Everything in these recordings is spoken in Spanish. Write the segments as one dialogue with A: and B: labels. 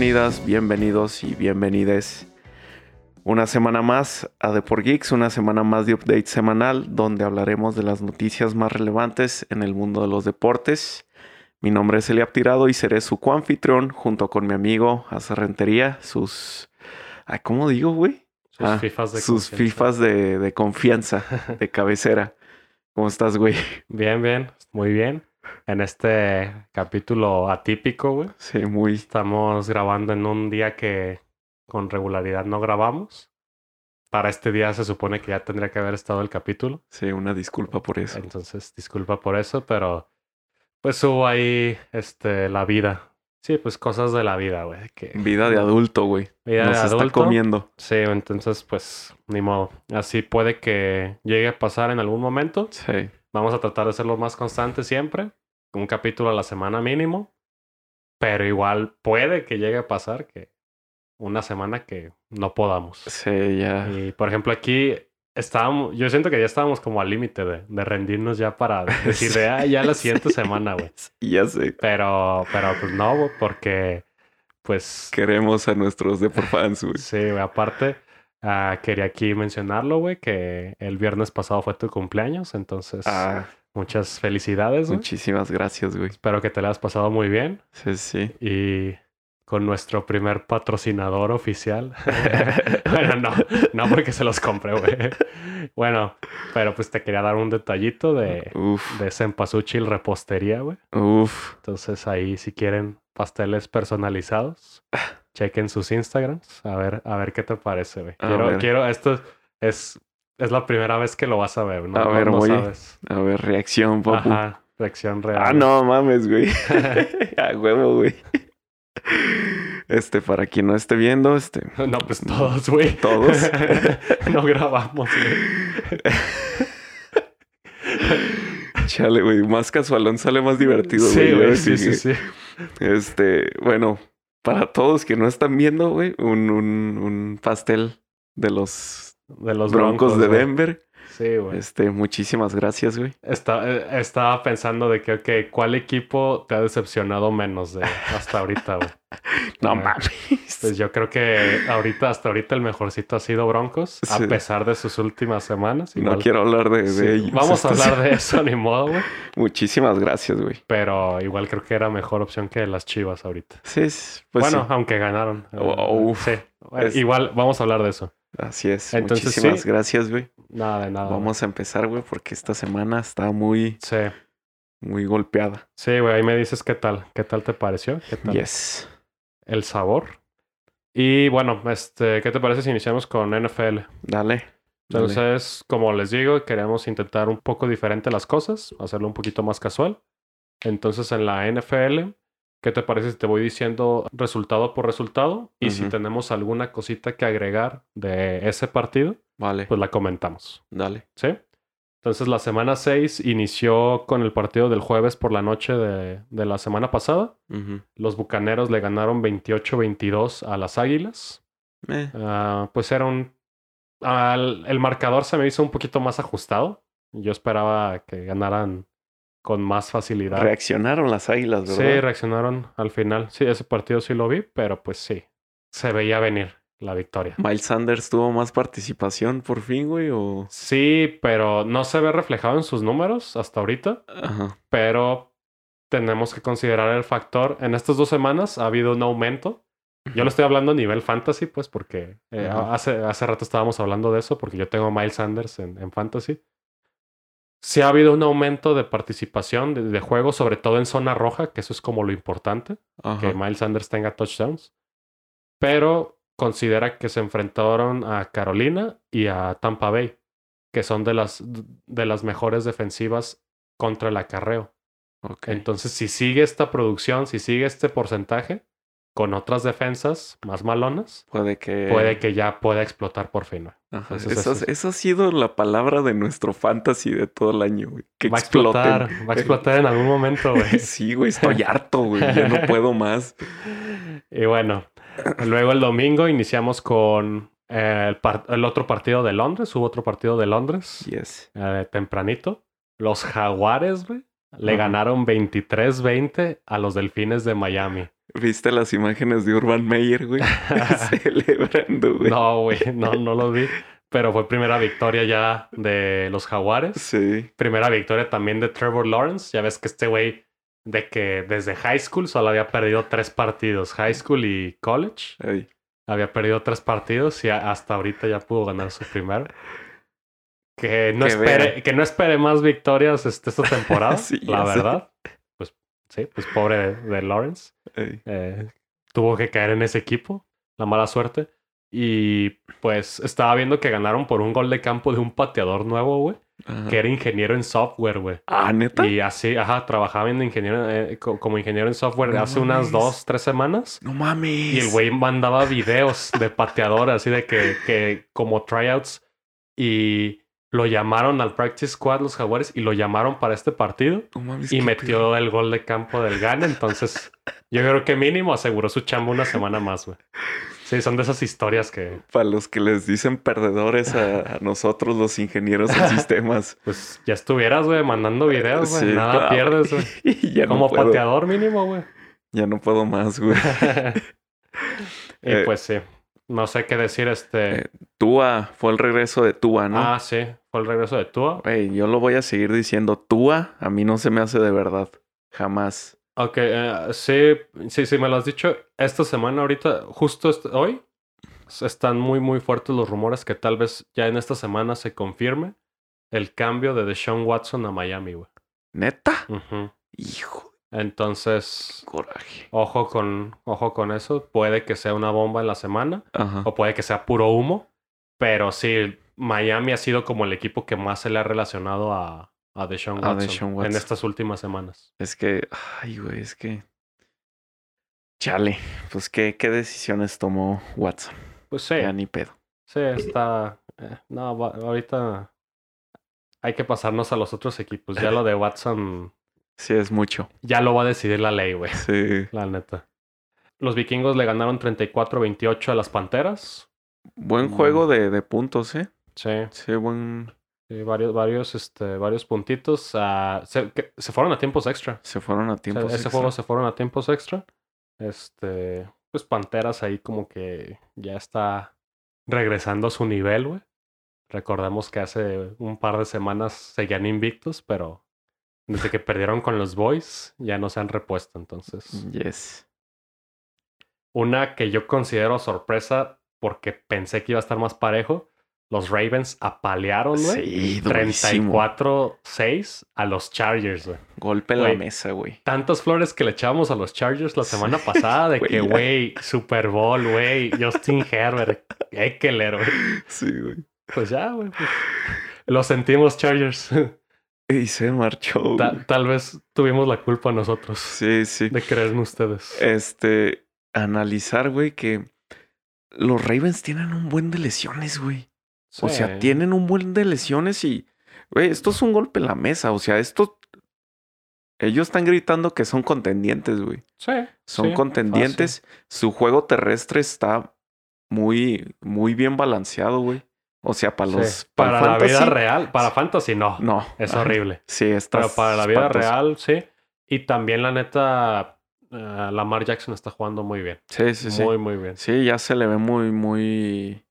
A: bienvenidas, bienvenidos y bienvenides una semana más a The Por Geeks, una semana más de update semanal donde hablaremos de las noticias más relevantes en el mundo de los deportes. Mi nombre es Eliab Tirado y seré su coanfitrión junto con mi amigo Hace Rentería, sus... Ay, ¿Cómo digo, güey?
B: Sus
A: Ah,
B: fifas de
A: sus
B: confianza.
A: fifas de, de confianza, de cabecera. ¿Cómo estás, güey?
B: Bien, bien, muy bien. En este capítulo atípico, güey.
A: Sí, muy...
B: Estamos grabando en un día que con regularidad no grabamos. Para este día se supone que ya tendría que haber estado el capítulo.
A: Sí, una disculpa por eso.
B: Entonces, disculpa por eso, pero pues hubo ahí este la vida. Sí, pues cosas de la vida, güey. Que
A: Vida de adulto, güey.
B: vida
A: Nos
B: de
A: está
B: adulto.
A: comiendo.
B: Sí, entonces pues ni modo. Así puede que llegue a pasar en algún momento.
A: Sí.
B: Vamos a tratar de ser lo más constante siempre. Un capítulo a la semana mínimo. Pero igual puede que llegue a pasar que una semana que no podamos.
A: Sí, ya.
B: Y por ejemplo aquí estábamos, yo siento que ya estábamos como al límite de, de rendirnos ya para decir de, ah, ya la siguiente semana, güey.
A: Ya sé.
B: Pero, pero pues no, güey, porque pues
A: Queremos a nuestros Deporfans, güey.
B: sí, güey, aparte ah, quería aquí mencionarlo, güey, que el viernes pasado fue tu cumpleaños, entonces
A: Ah,
B: muchas felicidades, güey.
A: muchísimas gracias, güey.
B: Espero que te la hayas pasado muy bien
A: Sí, sí.
B: y con nuestro primer patrocinador oficial. bueno, no, no porque se los compré, güey. Bueno, pero pues te quería dar un detallito de,
A: Uf,
B: de Cempasúchil Repostería, güey.
A: uf.
B: Entonces ahí si quieren pasteles personalizados, chequen sus Instagrams, a ver, a ver qué te parece, güey. Quiero, quiero, esto es, es la primera vez que lo vas a ver, ¿no?
A: A ver,
B: no
A: voy-
B: sabes.
A: A ver, reacción, papu.
B: Ajá, reacción real.
A: Ah, no mames, güey. a huevo, güey. Este, para quien no esté viendo, este,
B: No, pues todos, güey.
A: Todos.
B: no grabamos, güey.
A: chale, güey, más casualón sale más divertido,
B: Sí,
A: güey.
B: güey,
A: Así
B: sí, sí,
A: que,
B: sí.
A: Este, bueno, para todos que no están viendo, güey, un, un, un pastel de los
B: De los
A: Broncos,
B: broncos,
A: de. Denver.
B: Sí, güey.
A: Este, muchísimas gracias, güey.
B: Está- eh, estaba pensando de que, ok, ¿cuál equipo te ha decepcionado menos de hasta ahorita, güey?
A: No mames.
B: Pues yo creo que ahorita, hasta ahorita, el mejorcito ha sido Broncos,
A: Sí.
B: a pesar de sus últimas semanas.
A: no quiero hablar de, ellos.
B: Vamos a hablar de eso, ni modo, güey.
A: Muchísimas gracias, güey.
B: Pero igual creo que era mejor opción que las Chivas ahorita.
A: Sí, es- pues
B: bueno,
A: sí,
B: aunque ganaron.
A: Oh, uf.
B: sí.
A: Es-
B: Igual vamos a hablar de eso.
A: Así es.
B: Entonces,
A: Muchísimas
B: sí.
A: gracias, güey.
B: Nada de nada. güey.
A: Vamos a empezar, güey, porque esta semana está muy,
B: Sí.
A: muy golpeada.
B: Sí, güey, ahí me dices qué tal. ¿Qué tal te pareció? ¿Qué tal
A: Yes.
B: el sabor? Y bueno, este, ¿qué te parece si iniciamos con NFL?
A: Dale. dale.
B: Entonces, como les digo, queremos intentar un poco diferente las cosas, hacerlo un poquito más casual. Entonces, en la NFL, ¿qué te parece si te voy diciendo resultado por resultado? Y si tenemos alguna cosita que agregar de ese partido,
A: Vale.
B: pues la comentamos.
A: Dale.
B: ¿Sí? Entonces, la semana 6 inició con el partido del jueves por la noche de, de la semana pasada. Los Bucaneros le ganaron 28-22 a las Águilas.
A: Eh,
B: Ah, pues era un... al- el marcador se me hizo un poquito más ajustado. Yo esperaba que ganaran con más facilidad.
A: reaccionaron las águilas,
B: sí,
A: ¿verdad?
B: reaccionaron al final. Sí, ese partido sí lo vi, pero pues sí, se veía venir la victoria.
A: Miles Sanders tuvo más participación por fin, güey, o...
B: Sí, pero no se ve reflejado en sus números hasta ahorita.
A: Ajá.
B: pero tenemos que considerar el factor. En estas dos semanas ha habido un aumento. Yo lo estoy hablando a nivel fantasy, pues, porque eh, hace, hace rato estábamos hablando de eso, porque yo tengo a Miles Sanders en, en fantasy. Sí ha habido un aumento de participación de, de juego, sobre todo en zona roja, que eso es como lo importante,
A: Ajá.
B: que Miles Sanders tenga touchdowns. Pero considera que se enfrentaron a Carolina y a Tampa Bay, que son de las, de las mejores defensivas contra el acarreo. Entonces, si sigue esta producción, si sigue este porcentaje con otras defensas más malonas,
A: Puede que...
B: puede que ya pueda explotar por fin.
A: Ajá.
B: Entonces,
A: Eso,
B: eso-
A: eso ha sido la palabra de nuestro fantasy de todo el año, güey. Que
B: Va a explotar, va a explotar en algún momento, güey.
A: Sí, güey, estoy harto, güey. Ya no puedo más.
B: Y bueno, luego el domingo iniciamos con eh, el otro partido de Londres. Hubo otro partido de Londres
A: Yes.
B: eh, tempranito. Los Jaguares, güey, Le ganaron 23-20 a los Delfines de Miami.
A: ¿Viste las imágenes de Urban Meyer, güey? Celebrando, güey.
B: No, güey, no, no lo vi. Pero fue primera victoria ya de los Jaguares.
A: Sí.
B: Primera victoria también de Trevor Lawrence. Ya ves que este güey, de que desde high school solo había perdido tres partidos. High school y college.
A: Ay,
B: Había perdido tres partidos y hasta ahorita ya pudo ganar su primero. Que no,
A: Que
B: espere,
A: vea.
B: que no espere más victorias este, esta temporada,
A: Sí,
B: la
A: sé.
B: verdad. Pues sí, pues pobre de, Lawrence. Eh, tuvo que caer en ese equipo, la mala suerte. Y pues estaba viendo que ganaron por un gol de campo de un pateador nuevo, güey,
A: Ajá.
B: que era ingeniero en software, güey.
A: Ah, neta.
B: Y así, ajá, trabajaba en ingeniero, eh, co- como ingeniero en software
A: No
B: hace unas dos, tres semanas.
A: No mames.
B: Y el güey mandaba videos de pateador, así de que, que como tryouts. Y lo llamaron al practice squad los jaguares y lo llamaron para este partido.
A: Mames,
B: Y metió el gol de campo del GAN. Entonces, yo creo que mínimo aseguró su chamba una semana más, güey. Sí, son de esas historias que.
A: Para los que les dicen perdedores a, a nosotros, los ingenieros en sistemas.
B: pues, ya estuvieras, güey, mandando videos, güey.
A: Sí,
B: Nada
A: claro.
B: pierdes, güey. Como
A: no
B: pateador mínimo, güey.
A: Ya no puedo más, güey.
B: y
A: Eh,
B: pues sí. No sé qué decir, este.
A: eh, Tua, fue el regreso de Tua, ¿no?
B: Ah, sí. Fue el regreso de Tua.
A: Yo lo voy a seguir diciendo. Tua, a mí no se me hace de verdad. Jamás.
B: Ok, eh, sí, sí, sí, me lo has dicho. Esta semana, ahorita, justo hoy, están muy, muy fuertes los rumores que tal vez ya en esta semana se confirme el cambio de Deshaun Watson a Miami, güey.
A: ¿Neta?
B: Ujú.
A: Hijo
B: Entonces,
A: coraje.
B: ojo con, ojo con eso. Puede que sea una bomba en la semana
A: Ajá.
B: o puede que sea puro humo. Pero sí, Miami ha sido como el equipo que más se le ha relacionado a, a Deshaun
A: A
B: Watson,
A: Deshaun
B: en estas últimas semanas.
A: Es que, ay, güey, es que. Chale, pues qué, qué decisiones tomó Watson.
B: Pues sí.
A: Ya ni pedo.
B: Sí, está. eh, no, va- ahorita hay que pasarnos a los otros equipos. Ya lo de Watson
A: Sí, es mucho.
B: ya lo va a decidir la ley, güey.
A: Sí.
B: La neta. Los vikingos le ganaron 34-28 a las panteras.
A: Buen
B: Mm.
A: juego de, de puntos, ¿eh?
B: Sí,
A: Sí, buen.
B: sí, varios, varios, este, varios puntitos. ah, se, que- se fueron a tiempos extra.
A: Se fueron a
B: O sea,
A: tiempos.
B: ese
A: extra.
B: juego se fueron a tiempos extra. Este, pues Panteras ahí como que ya está regresando a su nivel, güey. Recordemos que hace un par de semanas seguían invictos, pero desde que perdieron con los Boys ya no se han repuesto. Entonces,
A: Yes.
B: una que yo considero sorpresa porque pensé que iba a estar más parejo. Los Ravens apalearon, güey.
A: Sí, durísimo.
B: 34-6 a los Chargers, güey.
A: Golpe en la mesa, güey.
B: tantas flores que le echábamos a los Chargers la semana
A: Sí,
B: pasada de que, güey, Super Bowl, güey, Justin Herbert, Eckler, güey.
A: Sí, güey.
B: Pues ya, güey. pues, Lo sentimos, Chargers.
A: Y se marchó.
B: Ta- tal vez tuvimos la culpa nosotros
A: Sí, sí.
B: de creer en ustedes.
A: Este, analizar, güey, que los Ravens tienen un buen de lesiones, güey. O sea, tienen un buen de lesiones y, güey, esto es un golpe en la mesa. O sea, esto, ellos están gritando que son contendientes, güey.
B: Sí.
A: Son
B: sí,
A: contendientes. Su juego terrestre está muy, muy bien balanceado, güey. O sea, para los...
B: Sí. Para, la vida real, para Fantasy no.
A: No.
B: Es horrible.
A: Sí, está
B: Pero para la vida
A: espantoso.
B: real, sí. Y también, la neta, eh, Lamar Jackson está jugando muy bien.
A: Sí, sí, sí.
B: Muy, muy bien.
A: Sí, ya se le ve muy, muy,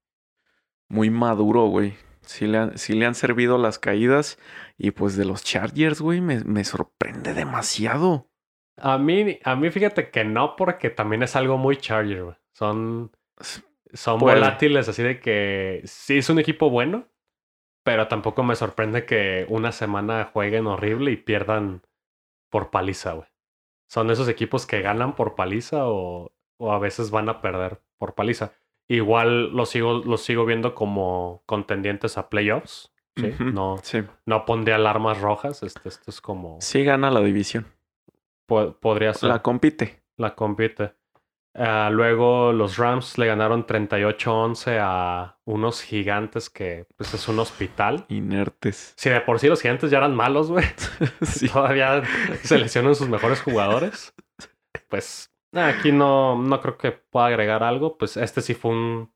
A: muy maduro, güey. Sí le, han, sí le han servido las caídas. Y pues de los Chargers, güey, me, me sorprende demasiado.
B: A mí, a mí fíjate que no, porque también es algo muy Charger, güey. Son, son
A: Puede.
B: volátiles, así de que sí es un equipo bueno, pero tampoco me sorprende que una semana jueguen horrible y pierdan por paliza, güey. Son esos equipos que ganan por paliza o, o a veces van a perder por paliza. Igual los sigo, los sigo viendo como contendientes a playoffs. no,
A: Sí.
B: no pondría alarmas rojas. Este, esto es como.
A: Sí gana la división.
B: po- podría ser.
A: La compite.
B: La compite. Ah, luego los Rams le ganaron 38-11 a unos gigantes que pues es un hospital.
A: Inertes.
B: Si de por sí los gigantes ya eran malos, güey.
A: sí.
B: Todavía seleccionan sus mejores jugadores. Pues aquí no, no creo que pueda agregar algo. Pues este sí fue un-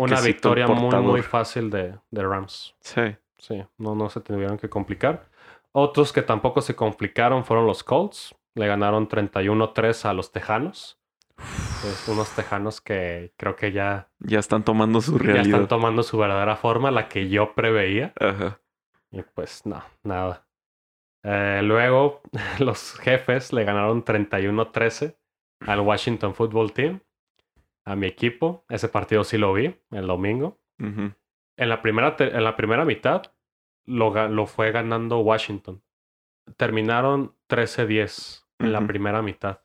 B: una victoria muy,
A: portador.
B: muy fácil de, de Rams.
A: Sí.
B: Sí, no, no se tuvieron que complicar. Otros que tampoco se complicaron fueron los Colts. Le ganaron 31-3 a los Tejanos. Pues unos Tejanos que creo que ya,
A: Ya están tomando su
B: ya
A: realidad.
B: están tomando su verdadera forma, la que yo preveía.
A: Ajá.
B: Y pues no, nada. Eh, luego los jefes le ganaron 31-13 al Washington Football Team, a mi equipo. Ese partido sí lo vi el domingo. En la primera, en la primera mitad lo, lo fue ganando Washington. Terminaron 13-10 en la primera mitad.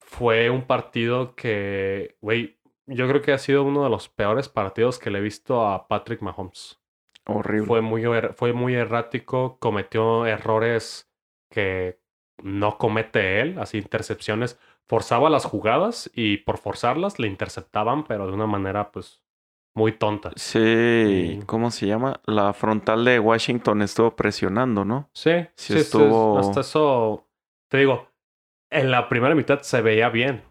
B: Fue un partido que, güey, yo creo que ha sido uno de los peores partidos que le he visto a Patrick Mahomes.
A: Horrible.
B: Fue muy, er- fue muy errático, cometió errores que no comete él, así intercepciones. Forzaba las jugadas y por forzarlas le interceptaban, pero de una manera pues muy tonta.
A: Sí. ¿cómo se llama? La frontal de Washington estuvo presionando, ¿no?
B: Sí,
A: Sí
B: sí,
A: estuvo-
B: Hasta eso, te digo, en la primera mitad se veía bien.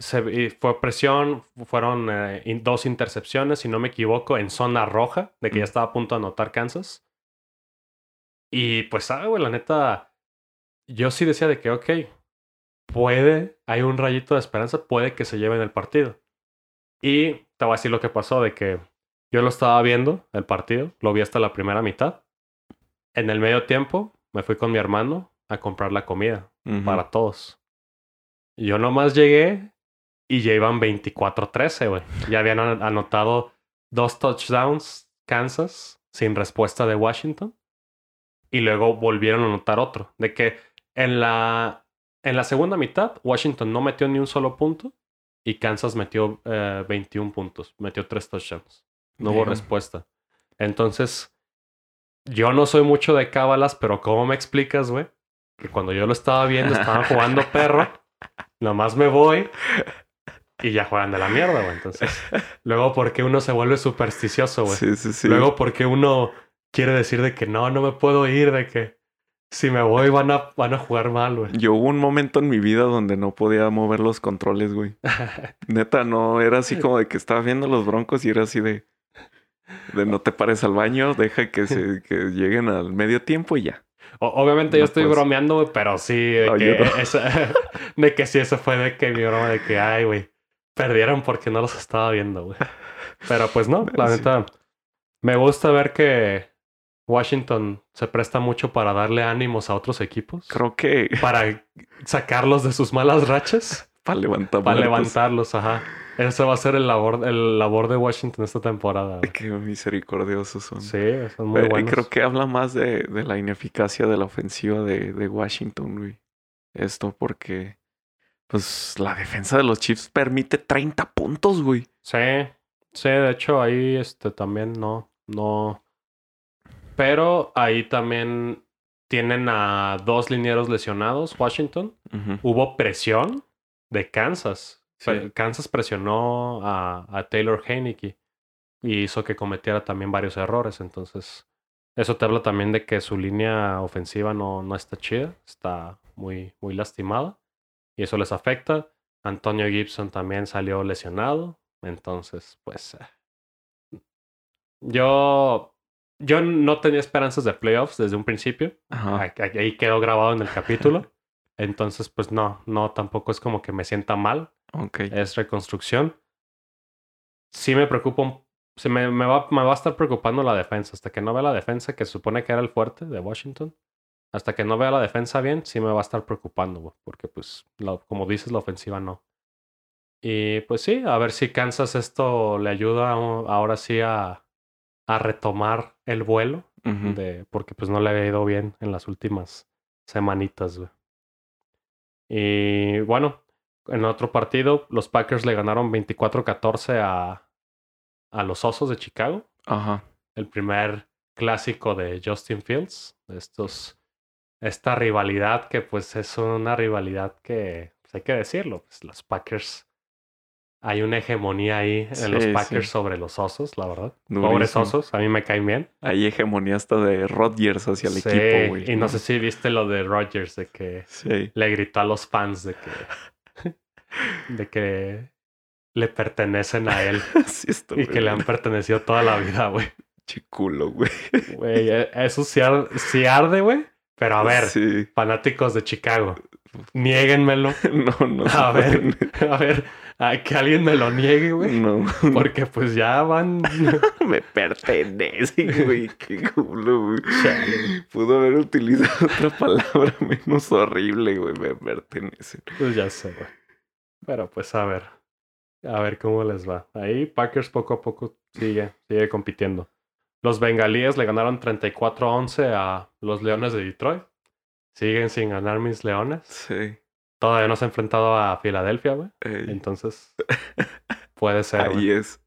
B: Se, fue presión, fueron eh, in- dos intercepciones, si no me equivoco, en zona roja, de que ya estaba a punto de anotar Kansas. Y pues, ah, güey, la neta, yo sí decía de que, ok, puede, hay un rayito de esperanza, puede que se lleven el partido. Y te voy a decir lo que pasó, de que yo lo estaba viendo, el partido, lo vi hasta la primera mitad. En el medio tiempo, me fui con mi hermano a comprar la comida para todos. Yo nomás llegué y ya iban 24-13, güey. Ya habían an- anotado dos touchdowns Kansas sin respuesta de Washington. Y luego volvieron a anotar otro. De que en la, en la segunda mitad Washington no metió ni un solo punto y Kansas metió eh, 21 puntos. Metió tres touchdowns. No hubo respuesta. Entonces, yo no soy mucho de cábalas, pero ¿cómo me explicas, güey? Que cuando yo lo estaba viendo, estaban jugando perro. Nomás me voy y ya juegan de la mierda, güey. Entonces, luego, ¿por qué uno se vuelve supersticioso, güey?
A: Sí, sí, sí.
B: Luego, ¿por qué uno quiere decir de que no, no me puedo ir, de que si me voy van a, van a jugar mal, güey?
A: Yo hubo un momento en mi vida donde no podía mover los controles, güey. Neta, no, era así como de que estaba viendo los broncos y era así de... De no te pares al baño, deja que, se, que lleguen al medio tiempo y ya.
B: O- obviamente yo estoy
A: puedes.
B: bromeando, güey, pero sí, de
A: No,
B: que,
A: no.
B: esa- de que sí, eso fue de que mi broma de que, ay, güey, perdieron porque no los estaba viendo, güey. Pero pues no, la
A: Sí.
B: neta, me gusta ver que Washington se presta mucho para darle ánimos a otros equipos,
A: Creo que
B: para sacarlos de sus malas rachas,
A: para levantar
B: para levantarlos, ajá. Ese va a ser el labor, el labor de Washington esta temporada.
A: Qué misericordiosos son.
B: Sí, son muy
A: Eh,
B: buenos.
A: Creo que habla más de, de la ineficacia de la ofensiva de, de Washington, güey. Esto porque, pues, la defensa de los Chiefs permite 30 puntos, güey.
B: Sí, sí, de hecho ahí este también no, no. Pero ahí también tienen a dos linieros lesionados, Washington. Hubo presión de Kansas.
A: Sí.
B: Kansas presionó a, a Taylor Heineke y hizo que cometiera también varios errores. Entonces, eso te habla también de que su línea ofensiva no, no está chida, está muy, muy lastimada y eso les afecta. Antonio Gibson también salió lesionado. Entonces, pues. eh, Yo. Yo no tenía esperanzas de playoffs desde un principio.
A: Ajá.
B: Ahí- Ahí quedó grabado en el capítulo. Entonces, pues no, no, tampoco es como que me sienta mal.
A: Ok.
B: Es reconstrucción. Sí me preocupa, un- sí me, me va, me va a estar preocupando la defensa. Hasta que no vea la defensa, que se supone que era el fuerte de Washington. Hasta que no vea la defensa bien, sí me va a estar preocupando, porque pues, la- como dices, la ofensiva no. Y pues sí, a ver si Kansas esto le ayuda ahora sí a, a retomar el vuelo de, porque pues no le había ido bien en las últimas semanitas, güey. Y bueno, en otro partido, los Packers le ganaron 24-14 a, a los Osos de Chicago.
A: Ajá.
B: El primer clásico de Justin Fields. de Estos, esta rivalidad que pues es una rivalidad que pues, hay que decirlo. Pues, los Packers. Hay una hegemonía ahí en los Packers
A: sí.
B: sobre los osos, la verdad.
A: Durísimo.
B: Pobres osos, a mí me caen bien.
A: Hay hegemonía hasta de Rodgers hacia el
B: Sí,
A: equipo, güey.
B: Y no sé si viste lo de Rodgers, de que le gritó a los fans de que, de que le pertenecen a él y que le han pertenecido toda la vida, güey.
A: Chiculo, güey.
B: Güey, e- eso sí, ar- sí arde, güey. Pero a ver, fanáticos de Chicago, niéguenmelo.
A: No, no.
B: A ver,
A: pueden.
B: a ver, a que alguien me lo niegue, güey.
A: No.
B: Porque pues ya van.
A: Me pertenece, güey. Qué culo, güey. Pudo haber utilizado otra palabra menos horrible, güey. Me pertenece.
B: Pues ya sé, güey. Pero pues a ver. A ver cómo les va. Ahí Packers poco a poco sigue, sigue compitiendo. Los bengalíes le ganaron 34-11 a los Leones de Detroit. Siguen sin ganar mis Leones.
A: Sí.
B: Todavía no se ha enfrentado a Filadelfia, güey.
A: Ey,
B: Entonces, puede ser.
A: ahí es.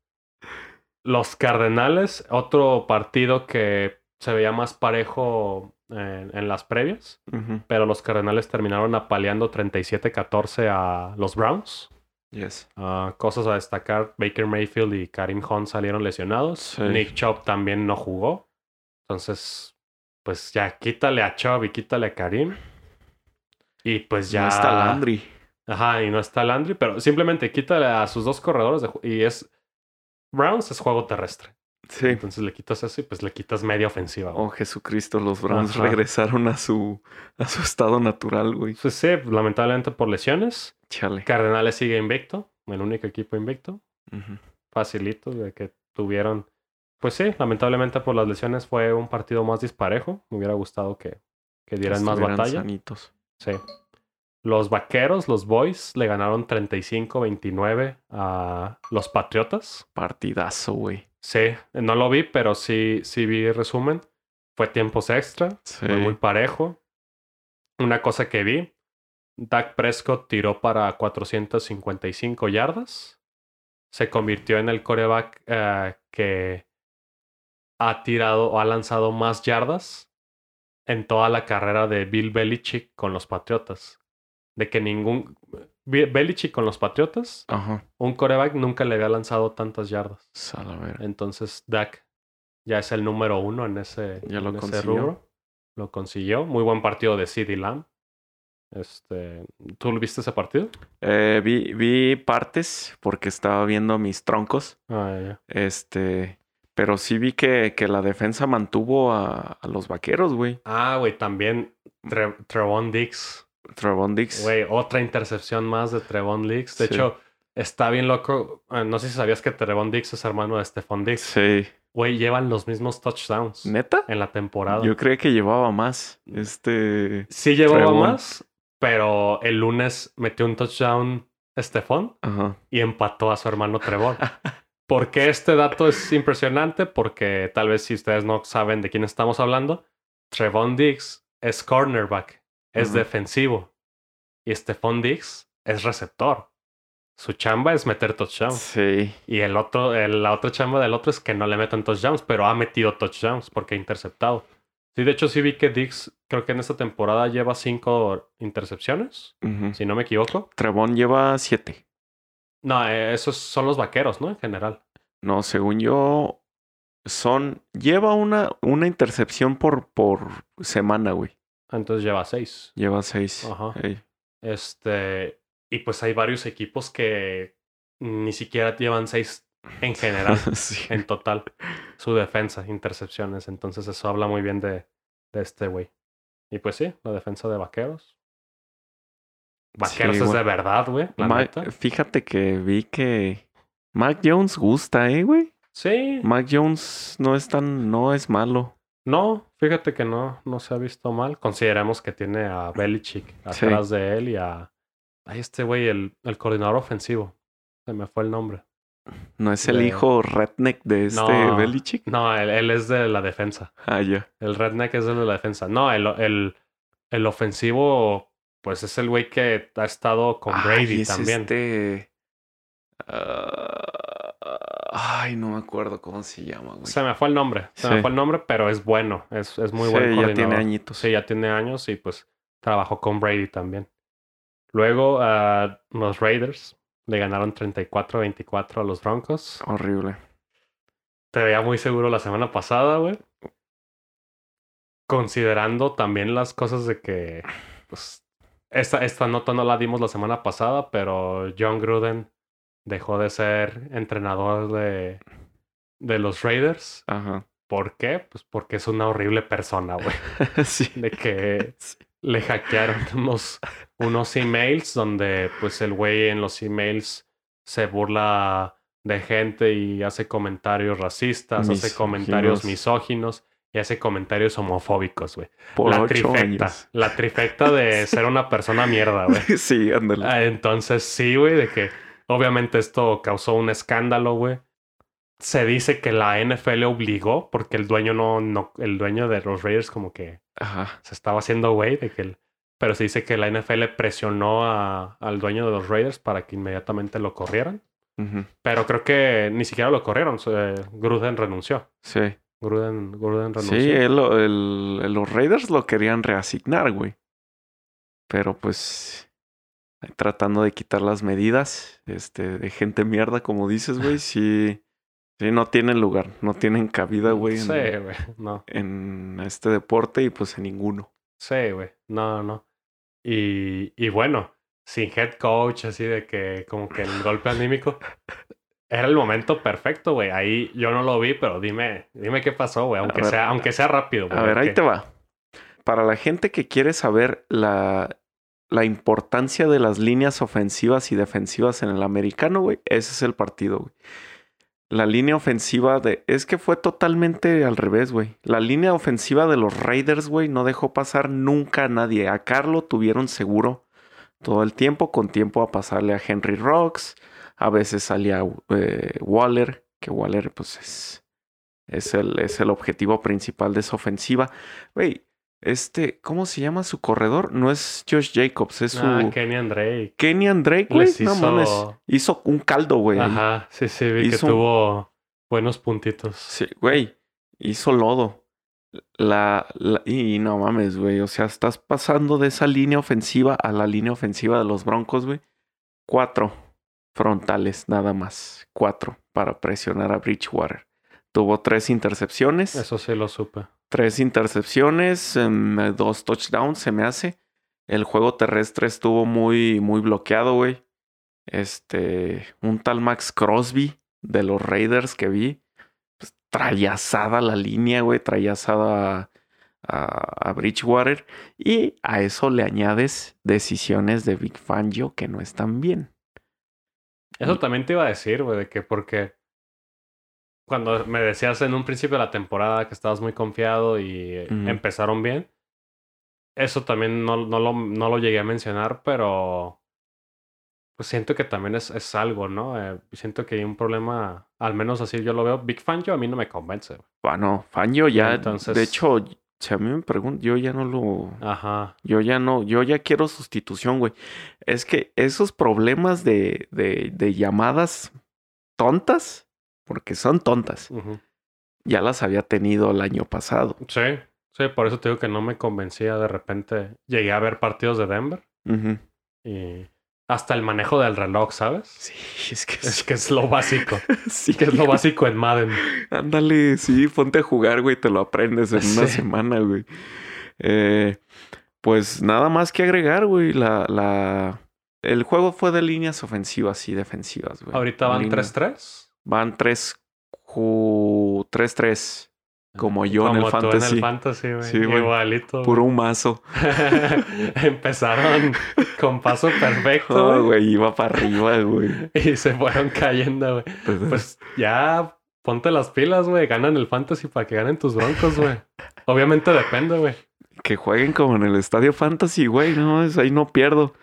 B: Los Cardenales, otro partido que se veía más parejo en, en las previas, pero los Cardenales terminaron apaleando 37-14 a los Browns.
A: Yes.
B: Ah, cosas a destacar, Baker Mayfield y Karim Hunt salieron lesionados.
A: Sí.
B: Nick Chubb también no jugó. Entonces, pues ya quítale a Chubb y quítale a Karim. Y pues ya...
A: Ya está Landry.
B: Ajá, y no está Landry, pero simplemente quítale a sus dos corredores de y es... Browns es juego terrestre.
A: Sí.
B: Entonces le quitas eso y pues le quitas media ofensiva. güey.
A: Oh, Jesucristo, los Browns
B: Ajá.
A: regresaron a su, a su estado natural, güey.
B: Pues sí, lamentablemente por lesiones.
A: Chale.
B: Cardenales sigue invicto, el único equipo invicto. Facilito de que tuvieron. Pues sí, lamentablemente por las lesiones fue un partido más disparejo. Me hubiera gustado que, que dieran más batalla.
A: sanitos.
B: Sí. Los vaqueros, los boys, le ganaron 35-29 a los patriotas.
A: Partidazo, güey.
B: Sí, no lo vi, pero sí, sí vi resumen. Fue tiempos extra,
A: Sí.
B: fue muy parejo. Una cosa que vi, Dak Prescott tiró para 455 yardas. Se convirtió en el coreback eh, que ha tirado o ha lanzado más yardas en toda la carrera de Bill Belichick con los Patriotas. De que ningún... Belichick con los Patriotas,
A: Ajá.
B: un coreback nunca le había lanzado tantas yardas.
A: Salavera.
B: Entonces Dak ya es el número uno en ese,
A: Ya lo
B: en ese
A: consiguió.
B: rubro. Lo consiguió. Muy buen partido de CD Lamb. Este, ¿Tú lo viste ese partido?
A: Eh, vi, vi partes porque estaba viendo mis troncos.
B: Ah, ya.
A: Este. Pero sí vi que, que la defensa mantuvo a, a los vaqueros, güey.
B: Ah, güey, también Tre- Trevon Diggs.
A: Trevon Dix.
B: Güey, otra intercepción más de Trevon Diggs. De
A: Sí.
B: hecho, está bien loco. Ah, No sé si sabías que Trevon Diggs es hermano de Stephon Diggs.
A: Sí.
B: Güey, llevan los mismos touchdowns
A: ¿Neta?
B: en la temporada.
A: Yo creía que llevaba más. Este.
B: Sí llevaba
A: Trevon.
B: más, pero el lunes metió un touchdown Stephon
A: Ajá.
B: y empató a su hermano Trevor. ¿Por qué este dato es impresionante? Porque tal vez si ustedes no saben de quién estamos hablando, Trevon Diggs es cornerback, es defensivo y Stephon Diggs es receptor. Su chamba es meter touchdowns.
A: Sí.
B: Y el otro, el- la otra chamba del otro es que no le metan touchdowns, pero ha metido touchdowns porque ha interceptado. Sí, de hecho sí vi que Diggs creo que en esta temporada lleva cinco intercepciones, si no me equivoco.
A: Trevon lleva siete.
B: No, eh, esos son los vaqueros, ¿no? En general.
A: No, según yo, son. Lleva una, una intercepción por, por semana, güey.
B: Entonces lleva seis.
A: Lleva seis.
B: Ajá. Este, y pues hay varios equipos que ni siquiera llevan seis en general,
A: sí.
B: en total, su defensa, intercepciones. Entonces eso habla muy bien de, de este güey. Y pues sí, la defensa de vaqueros. Vaqueros
A: Sí,
B: es de verdad, güey.
A: Fíjate que vi que Mac Jones gusta, eh, güey.
B: Sí.
A: Mac Jones no es tan, no es malo.
B: No, fíjate que no, no se ha visto mal. Consideremos que tiene a Belichick
A: Sí.
B: atrás de él y a. Ay, este güey, el, el coordinador ofensivo. Se me fue el nombre.
A: No es el
B: De-
A: hijo redneck de este
B: No.
A: Belichick.
B: No, él, él es de la defensa.
A: Ah, ya.
B: El redneck es el de la defensa. No, el, el, el ofensivo, pues es el güey que ha estado con
A: Ay,
B: Brady
A: es
B: también.
A: Este... ah, ay, no me acuerdo cómo se llama, güey.
B: Se me fue el nombre. Se
A: Sí.
B: me fue el nombre, pero es bueno. Es, es muy
A: Sí,
B: buen
A: ya tiene añitos.
B: Sí, ya tiene años y pues trabajó con Brady también. Luego, ah, los Raiders le ganaron 34-24 a los Broncos.
A: Horrible.
B: Te veía muy seguro la semana pasada, güey. Considerando también las cosas de que, pues, esta, esta nota no la dimos la semana pasada, pero John Gruden dejó de ser entrenador de, de los Raiders
A: Ajá.
B: ¿Por qué? Pues porque es una horrible persona, güey.
A: sí.
B: De que
A: Sí.
B: le hackearon unos, unos emails donde pues el güey en los emails se burla de gente y hace comentarios racistas, hace comentarios
A: Misóginos.
B: Y hace comentarios homofóbicos, güey.
A: Por
B: La
A: ocho
B: trifecta.
A: años.
B: La trifecta de ser una persona mierda, güey.
A: sí, ándale.
B: Ah, Entonces sí, güey, de que obviamente esto causó un escándalo, güey. Se dice que la NFL obligó porque el dueño no, no, el dueño de los Raiders como que
A: Ajá.
B: se estaba haciendo güey de que el- pero se dice que la NFL presionó a- al dueño de los Raiders para que inmediatamente lo corrieran. Pero creo que ni siquiera lo corrieron. Gruden renunció.
A: Sí.
B: Gruden, Gruden renunció.
A: Sí, él el- los Raiders lo querían reasignar, güey. Pero pues tratando de quitar las medidas este, de gente mierda, como dices, güey, sí, sí no tienen lugar, no tienen cabida, güey,
B: Sí, güey. No.
A: en este deporte y pues en ninguno.
B: Sí, güey. No, no. Y, y bueno, sin head coach, así de que como que el golpe anímico. Era el momento perfecto, güey. Ahí yo no lo vi, pero dime, dime qué pasó, güey. Aunque
A: ver,
B: sea, aunque sea rápido, güey.
A: A ver, ahí
B: que-
A: te va. Para la gente que quiere saber la, la importancia de las líneas ofensivas y defensivas en el americano, güey, ese es el partido, güey. La línea ofensiva de... Es que fue totalmente al revés, güey. La línea ofensiva de los Raiders, güey, no dejó pasar nunca a nadie. A Carlo tuvieron seguro todo el tiempo, con tiempo a pasarle a Henry Rocks. A veces salía eh, Waller, que Waller, pues es... Es el, es el objetivo principal de esa ofensiva. Güey, este, ¿cómo se llama su corredor? No es Josh Jacobs, es su
B: Ah, Kenny Drake.
A: Kenyan Drake, güey.
B: Les
A: No
B: hizo-
A: mames. Hizo un caldo, güey.
B: Ajá, sí, sí, vi
A: Hizo
B: que
A: un-
B: tuvo buenos puntitos.
A: Sí, güey. Hizo lodo. La, la- y no mames, güey. O sea, estás pasando de esa línea ofensiva a la línea ofensiva de los Broncos, güey. Cuatro frontales, nada más. Cuatro para presionar a Bridgewater. Tuvo tres intercepciones.
B: Eso sí lo supe.
A: Tres intercepciones, em, dos touchdowns, se me hace. El juego terrestre estuvo muy, muy bloqueado, güey. Este, un tal Max Crosby de los Raiders que vi. Pues, trayazada la línea, güey. Trayazada a, a, a Bridgewater. Y a eso le añades decisiones de Big Fangio que no están bien.
B: Eso también te iba a decir, güey, de que porque cuando me decías en un principio de la temporada que estabas muy confiado y
A: Ujú.
B: empezaron bien, eso también no, no, lo, no lo llegué a mencionar, pero pues siento que también es, es algo, ¿no? Eh, siento que hay un problema, al menos así yo lo veo. Big Fan yo a mí no me convence.
A: Bueno, Fangio ya,
B: Entonces-
A: de hecho, si a mí me preguntan, yo ya no lo...
B: Ajá.
A: Yo ya no, yo ya quiero sustitución, güey. Es que esos problemas de, de, de llamadas tontas, porque son tontas, ya las había tenido el año pasado.
B: Sí, sí, por eso te digo que no me convencía de repente. Llegué a ver partidos de Denver
A: Ujú.
B: y hasta el manejo del reloj, ¿sabes?
A: Sí, es que
B: Es
A: sí.
B: que es lo básico.
A: sí.
B: que es lo básico en Madden.
A: Ándale, sí, ponte a jugar, güey, te lo aprendes en una semana, güey. Eh, pues nada más que agregar, güey. La, la... El juego fue de líneas ofensivas y defensivas, güey.
B: Ahorita van
A: Línea-
B: 3-3.
A: Van 3 ju- 3-3. Como yo en el
B: Como tú
A: fantasy.
B: en el fantasy, güey.
A: Sí.
B: Igualito.
A: Puro un mazo.
B: Empezaron con paso perfecto, güey.
A: iba para arriba, güey.
B: Y se fueron cayendo, güey. Pues ya ponte las pilas, güey. Ganan el fantasy para que ganen tus broncos, güey. Obviamente depende, güey.
A: que jueguen como en el estadio fantasy, güey. No, ahí no pierdo.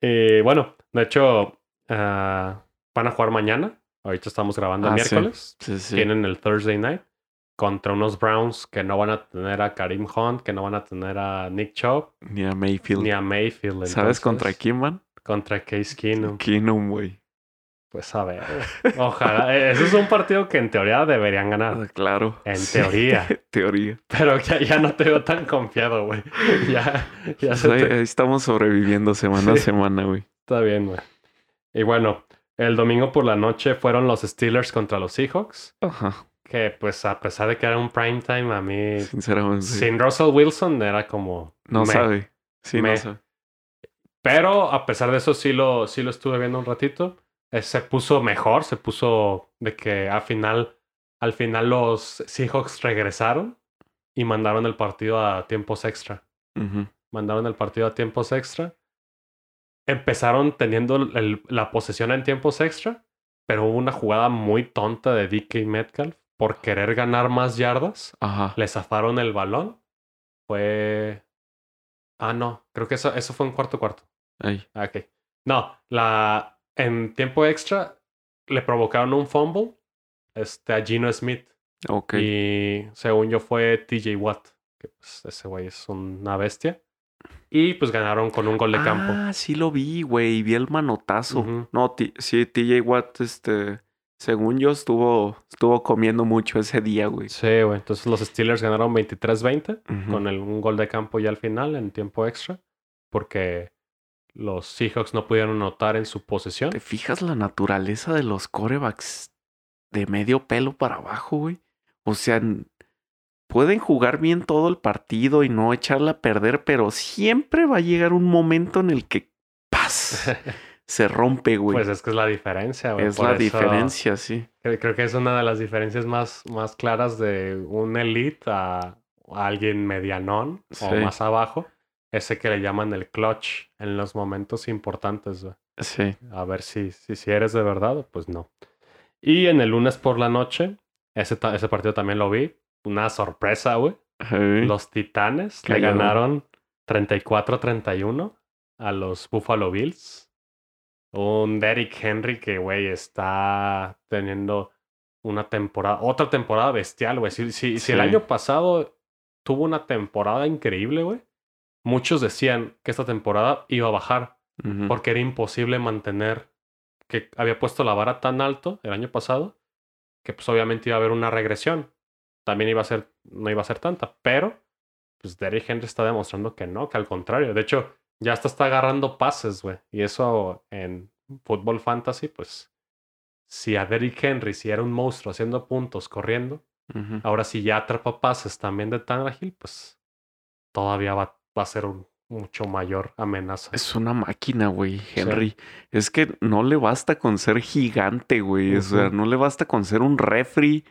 B: y bueno, de hecho, ah, van a jugar mañana. Ahorita estamos grabando el
A: Ah,
B: miércoles.
A: Sí, sí.
B: Tienen el Thursday night contra unos Browns que no van a tener a Karim Hunt, que no van a tener a Nick Chubb,
A: Ni a Mayfield.
B: ni a Mayfield.
A: ¿Sabes contra quién van?
B: Contra Case Keenum.
A: Keenum, güey.
B: Pues a ver. Ojalá. Eh, Ese es un partido que en teoría deberían ganar.
A: Ah, Claro.
B: En
A: Sí.
B: teoría.
A: Teoría.
B: Pero ya, ya no te veo tan confiado, güey. Ya, ya
A: Pues
B: se
A: ahí,
B: te-
A: ahí estamos sobreviviendo semana a semana, güey.
B: Está bien, güey. Y bueno, el domingo por la noche fueron los Steelers contra los Seahawks.
A: Ajá.
B: Que pues a pesar de que era un prime time, a mí
A: Sinceramente.
B: sin Russell Wilson era como...
A: No
B: meh.
A: sabe. Sí,
B: Me-
A: no sabe.
B: Pero a pesar de eso sí lo, sí lo estuve viendo un ratito. Eh, se puso mejor, se puso de que al final Al final los Seahawks regresaron y mandaron el partido a tiempos extra. Mandaron el partido a tiempos extra. Empezaron teniendo el- la posesión en tiempos extra, pero hubo una jugada muy tonta de DK Metcalf por querer ganar más yardas.
A: Ajá.
B: Le zafaron el balón. Fue. Ah, no. Creo que eso, eso fue en cuarto cuarto.
A: Ey.
B: Ah, Ok. No, la. En tiempo extra le provocaron un fumble este, a Gino Smith.
A: Ok.
B: Y según yo fue TJ Watt. Que pues ese güey es una bestia. Y pues ganaron con un gol de campo.
A: Ah, sí lo vi, güey. Vi el manotazo. No, sí, TJ Watt, este, según yo, estuvo, estuvo comiendo mucho ese día, güey.
B: Sí, güey. Entonces los Steelers ganaron 23-20
A: Ujú.
B: con el, un gol de campo ya al final en tiempo extra. Porque los Seahawks no pudieron anotar en su posesión.
A: ¿Te fijas la naturaleza de los corebacks de medio pelo para abajo, güey? O sea, pueden jugar bien todo el partido y no echarla a perder, pero siempre va a llegar un momento en el que ¡paz! se rompe, güey.
B: Pues es que es la diferencia, güey.
A: es
B: Por
A: la diferencia, sí.
B: Creo, que es una de las diferencias más, más claras de un elite a, a alguien medianón o más abajo. Ese que le llaman el clutch en los momentos importantes, güey.
A: Sí.
B: A ver si, si, si eres de verdad pues no. Y en el lunes por la noche, ese, ese partido también lo vi. Una sorpresa, güey.
A: Ey.
B: Los Titanes le ganaron 34-31 a los Buffalo Bills. Un Derrick Henry que, güey, está teniendo una temporada, otra temporada bestial, güey. Si, si, si el año pasado tuvo una temporada increíble, güey, muchos decían que esta temporada iba a bajar porque era imposible mantener que había puesto la vara tan alto el año pasado que pues obviamente iba a haber una regresión. También iba a ser, no iba a ser tanta, pero pues Derrick Henry está demostrando que no, que al contrario. De hecho, ya hasta está agarrando pases, güey. Y eso en fútbol fantasy, pues si a Derrick Henry, si era un monstruo haciendo puntos, corriendo, ahora si ya atrapa pases también de Tannehill, pues todavía va, va a ser un mucho mayor amenaza.
A: Es una máquina, güey, Henry. Es que no le basta con ser gigante, güey. O sea, no le basta con ser un refri.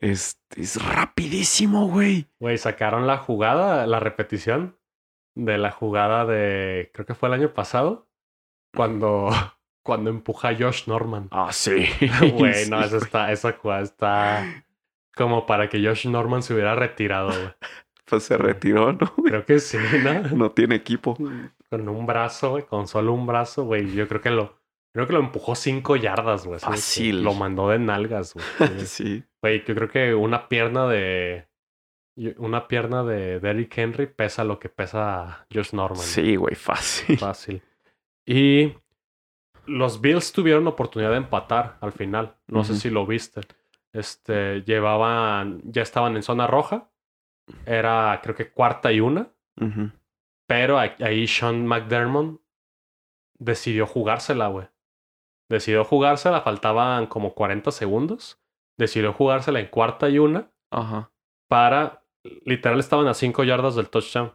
A: Es, es rapidísimo, güey.
B: Güey, sacaron la jugada, la repetición de la jugada de, creo que fue el año pasado, cuando, cuando empuja a Josh Norman.
A: Ah, sí.
B: Güey, no,
A: Sí,
B: esa, está, esa jugada está como para que Josh Norman se hubiera retirado, güey.
A: Pues se retiró, ¿no?
B: Creo que sí, ¿no?
A: No tiene equipo.
B: Con un brazo, güey, con solo un brazo, güey. Yo creo que lo, creo que lo empujó cinco yardas, güey.
A: Fácil.
B: Lo mandó de nalgas, güey.
A: Sí.
B: Güey, yo creo que una pierna de. Una pierna de Derrick Henry pesa lo que pesa Josh Norman.
A: Sí, güey, fácil.
B: Fácil. Y los Bills tuvieron oportunidad de empatar al final. No sé si lo viste. Este, llevaban, ya estaban en zona roja. Era, creo que cuarta y una. Pero ahí Sean McDermott decidió jugársela, güey. Decidió jugársela, faltaban como 40 segundos. Decidió jugársela en cuarta y una
A: Ajá.
B: para. Literal estaban a 5 yardas del touchdown.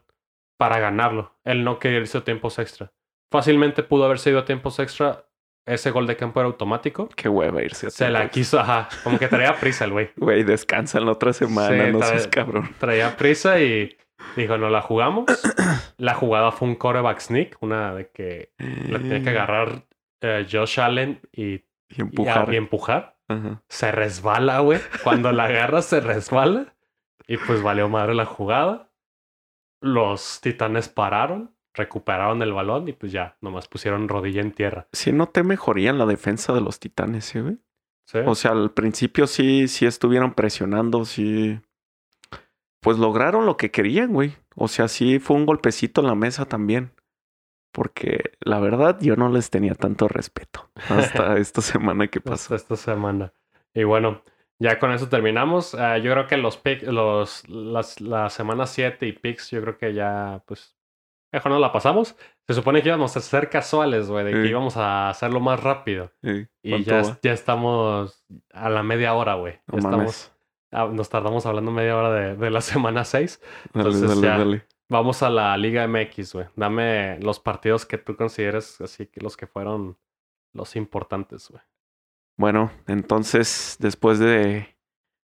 B: Para ganarlo. Él no quería irse a tiempos extra. Fácilmente pudo haberse ido a tiempos extra. Ese gol de campo era automático.
A: Qué hueva irse a
B: Se la quiso, ajá. Como que traía prisa el güey.
A: Güey, descansan la otra semana,
B: Sí,
A: no seas cabrón.
B: Traía prisa y dijo, no la jugamos. La jugada fue un quarterback sneak. Una de que la tenía que agarrar eh, Josh Allen y,
A: Y
B: y-
A: empujar.
B: y empujar.
A: Ajá.
B: Se resbala, güey. Cuando la agarra se resbala. Y pues valió madre la jugada. Los titanes pararon, recuperaron el balón y pues ya, nomás pusieron rodilla en tierra.
A: Sí noté mejoría en la defensa de los titanes, ¿sí, güey?
B: ¿Sí?
A: O sea, al principio sí, sí estuvieron presionando, sí. Pues lograron lo que querían, güey. O sea, sí fue un golpecito en la mesa también. Porque la verdad yo no les tenía tanto respeto hasta esta semana que pasó.
B: Hasta esta semana. Y bueno, ya con eso terminamos. Ah, yo creo que los los, las, la semana 7 y picks, yo creo que ya, pues, mejor no la pasamos. Se supone que íbamos a ser casuales, güey, de que íbamos a hacerlo más rápido. Y
A: ¿cuánto
B: ya,
A: va?
B: ya estamos a la media hora, güey.
A: No
B: estamos, ah, nos tardamos hablando media hora de, de la semana 6.
A: Dale,
B: entonces
A: dale,
B: ya-
A: dale.
B: Vamos a la Liga MX, güey. Dame los partidos que tú consideres así que los que fueron los importantes, güey.
A: Bueno, entonces, después de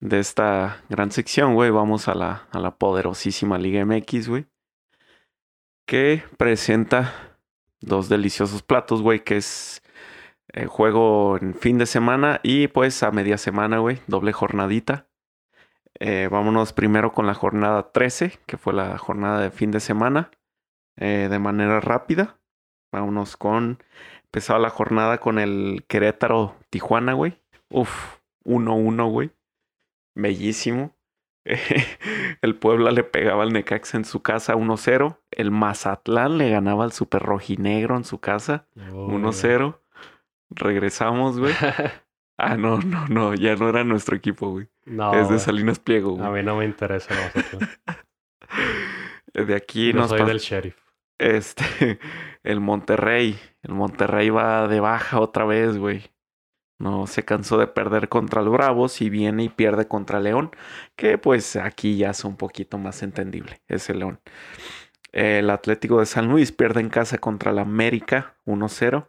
A: de esta gran sección, güey, vamos a la, a la poderosísima Liga MX, güey. Que presenta dos deliciosos platos, güey, que es eh, juego en fin de semana y pues a media semana, güey, doble jornadita. Eh, vámonos primero con la jornada 13, que fue la jornada de fin de semana, eh, de manera rápida. Vámonos con, empezaba la jornada con el Querétaro Tijuana, güey. Uf, 1-1, güey. Bellísimo. el Puebla le pegaba al Necaxa en su casa 1-0. El Mazatlán le ganaba al Super Rojinegro en su casa 1-0. Regresamos, güey. ah, no, no, no. Ya no era nuestro equipo, güey.
B: No,
A: es de. Salinas Pliego,
B: A mí no me interesa el Mazatlán.
A: De aquí
B: Yo
A: nos
B: soy del sheriff.
A: Este, el Monterrey. El Monterrey va de baja otra vez, güey. No se cansó de perder contra los Bravos y viene y pierde contra León, que pues aquí ya es un poquito más entendible, ese León. El Atlético de San Luis pierde en casa contra el América 1-0.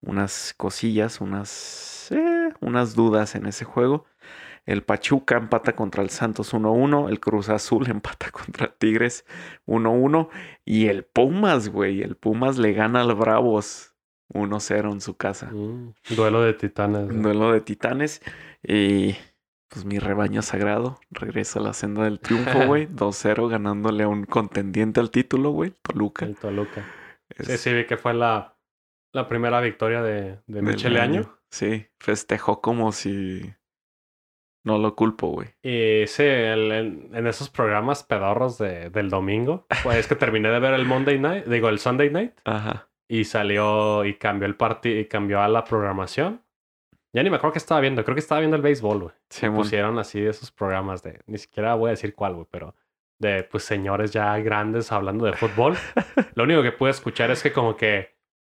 A: Unas cosillas, unas, eh, unas dudas en ese juego. El Pachuca empata contra el Santos 1-1. El Cruz Azul empata contra Tigres 1-1. Y el Pumas, güey. El Pumas le gana al Bravos 1-0 en su casa.
B: Mm, Duelo de titanes.
A: Un duelo de titanes. Y pues mi rebaño sagrado regresa a la senda del triunfo, güey. 2-0 ganándole a un contendiente al título, güey. Toluca.
B: El Toluca.
A: Es
B: Sí, sí, vi que fue la, la primera victoria de, de Michele Año.
A: Sí, festejó como si no lo culpo, güey.
B: Y sí, el- el- en esos programas pedorros de, del domingo, pues que terminé de ver el Monday Night, digo, el Sunday Night,
A: Ajá.
B: y salió y cambió el partido y cambió a la programación. Ya ni me acuerdo que estaba viendo, creo que estaba viendo el béisbol, güey.
A: Sí, mon.
B: Pusieron así esos programas de, ni siquiera voy a decir cuál, güey, pero de pues señores ya grandes hablando de fútbol. Lo único que pude escuchar es que como que,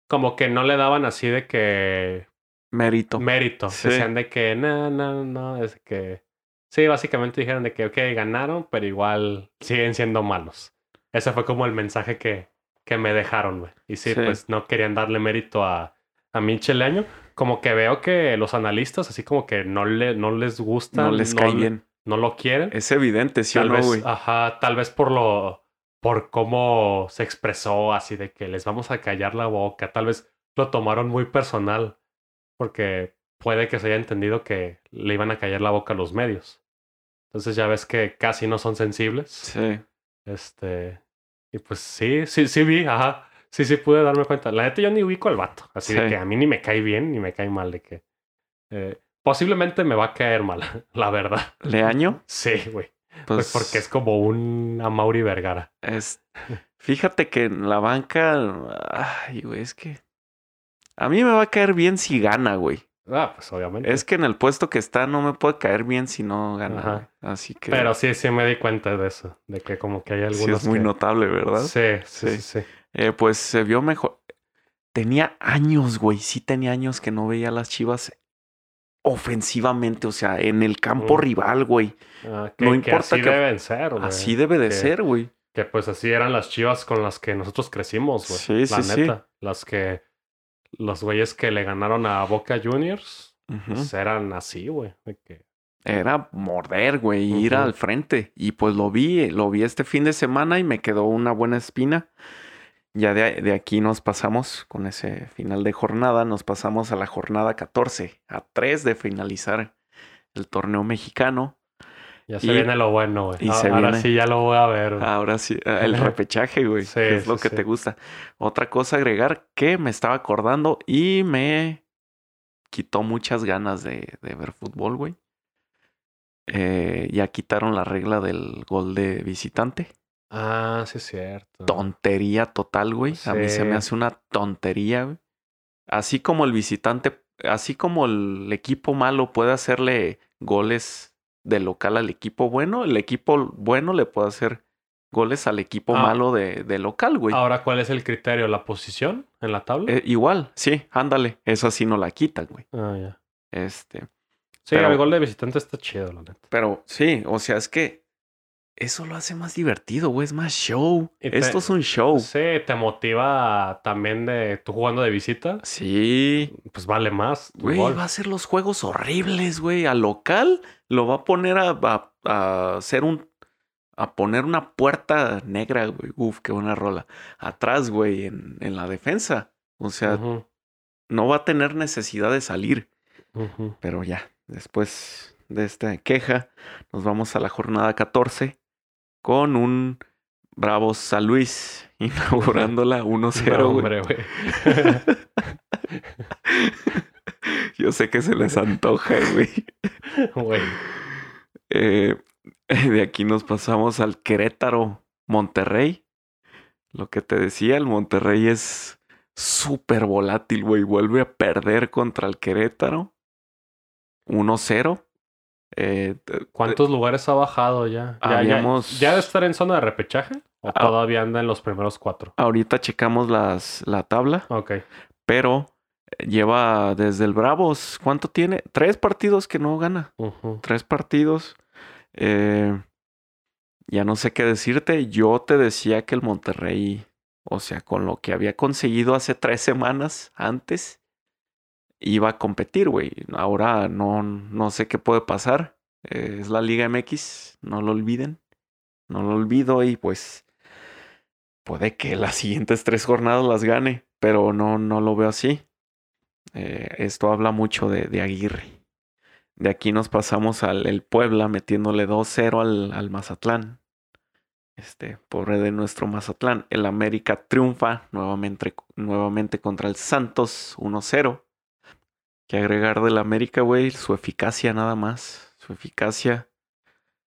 B: como que no le daban así de que
A: Mérito.
B: mérito.
A: Sí.
B: Decían de que no, no, no, es que... Sí, básicamente dijeron de que, ok, ganaron, pero igual siguen siendo malos. Ese fue como el mensaje que, que me dejaron, güey. Y sí,
A: Sí.
B: pues no querían darle mérito a, a Michel Año. Como que veo que los analistas así como que no, le, no les gusta.
A: no les cae
B: le-
A: bien.
B: No lo quieren.
A: Es evidente, ¿sí o
B: tal
A: no, güey?
B: ajá, tal vez por lo... Por cómo se expresó así de que les vamos a callar la boca. Tal vez lo tomaron muy personal. Porque puede que se haya entendido que le iban a callar la boca a los medios. Entonces ya ves que casi no son sensibles.
A: Sí.
B: Este. Y pues sí, sí, sí vi, ajá. Sí, sí pude darme cuenta. La neta yo ni ubico al vato. Así de que a mí ni me cae bien ni me cae mal. De que. eh, posiblemente me va a caer mal, la verdad.
A: ¿Leaño?
B: Sí, güey.
A: Pues,
B: Pues porque es como un Amauri Vergara.
A: es... Fíjate que en la banca... Ay, güey, es que... A mí me va a caer bien si gana, güey.
B: Ah, pues obviamente.
A: Es que en el puesto que está no me puede caer bien si no gana.
B: Ajá.
A: Así que...
B: Pero sí, sí me di cuenta de eso. De que como que hay
A: sí
B: algunos
A: es muy
B: que-
A: notable, ¿verdad?
B: Sí, sí,
A: Sí.
B: sí, sí.
A: Eh, pues se vio mejor. Tenía años, güey. Sí tenía años que no veía a las Chivas ofensivamente. O sea, en el campo
B: Mm.
A: rival, güey.
B: Ah, que,
A: No
B: que
A: importa
B: así
A: que-
B: deben ser, güey.
A: Así debe de
B: que-
A: ser, güey.
B: Que pues así eran las chivas con las que nosotros crecimos, güey.
A: Sí,
B: La
A: sí, sí.
B: neta. Las que. Los güeyes que le ganaron a Boca Juniors. Pues, eran así, güey. de que-
A: Era morder, güey, ir al frente. Y pues lo vi, lo vi este fin de semana y me quedó una buena espina. Ya de, de aquí nos pasamos con ese final de jornada, nos pasamos a la jornada 14, a 3 de finalizar el torneo mexicano.
B: Ya se
A: Y-
B: viene lo bueno, güey.
A: y
B: A-
A: se
B: Ahora
A: viene-
B: sí ya lo voy a ver. güey.
A: Ahora sí, eh, el repechaje, güey,
B: Sí,
A: que es lo
B: sí,
A: que
B: sí.
A: te gusta. Otra cosa a agregar que me estaba acordando y me quitó muchas ganas de, de ver fútbol, güey. Eh, ya quitaron la regla del gol de visitante.
B: Ah, sí es cierto.
A: Tontería total, güey. A mí se me hace una tontería, güey. Así como el visitante, así como el equipo malo puede hacerle goles de local al equipo bueno, el equipo bueno le puede hacer goles al equipo
B: Ah.
A: malo de, de local, güey.
B: Ahora, ¿cuál es el criterio? ¿La posición en la tabla?
A: Eh, igual, sí, ándale. Eso sí no la quitan, güey.
B: Ah, ya.
A: Este.
B: Sí,
A: Pero-
B: el gol de visitante está chido, la neta.
A: Pero sí, o sea, es que eso lo hace más divertido, güey. Es más show.
B: Te-
A: Esto es un show.
B: Sí, te motiva también de tú jugando de visita.
A: Sí.
B: Pues vale más.
A: Güey, va a hacer los juegos horribles, güey. Al local lo va a poner a, a- a hacer un. A poner una puerta negra, güey. Uf, qué buena rola. Atrás, güey, en, en la defensa. O sea, no va a tener necesidad de salir. Pero ya, después de esta queja, nos vamos a la jornada 14 con un Bravos San Luis inaugurándola 1-0,
B: No, hombre, güey.
A: Yo sé que se les antoja, güey.
B: Güey.
A: Eh, de aquí nos pasamos al Querétaro Monterrey. Lo que te decía, el Monterrey es súper volátil, güey. Vuelve a perder contra el Querétaro. 1-0. Eh, t-
B: ¿Cuántos lugares ha bajado ya? ¿Ya,
A: Habíamos-
B: ya debe estar en zona de repechaje? ¿O
A: Ah.
B: todavía anda en los primeros cuatro?
A: ahorita checamos las, la tabla,
B: Ok.
A: pero lleva desde el Bravos. ¿Cuánto tiene? Tres partidos que no gana. Tres partidos. Eh, ya no sé qué decirte. Yo te decía que el Monterrey, o sea, con lo que había conseguido hace tres semanas antes, iba a competir, güey. Ahora no, no sé qué puede pasar. Eh, es la Liga MX, no lo olviden. No lo olvido y pues puede que las siguientes tres jornadas las gane, pero no, no lo veo así. Eh, esto habla mucho de, de Aguirre. De aquí nos pasamos al Puebla metiéndole 2-0 al, al Mazatlán. Este, pobre de nuestro Mazatlán. El América triunfa nuevamente, nuevamente contra el Santos 1-0. Que agregar del América, güey, su eficacia nada más. Su eficacia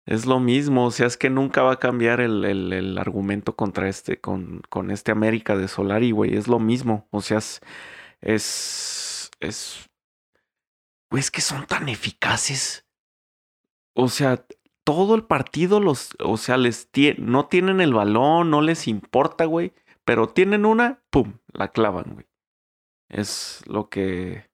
A: es lo mismo. O sea, es que nunca va a cambiar el, el- el argumento contra este, con, con este América de Solari, güey. Es lo mismo. O sea, es. Es. es que son tan eficaces. O sea, todo el partido los, o sea, les tie- no tienen el balón, no les importa, güey, pero tienen una, pum, la clavan, güey. Es lo que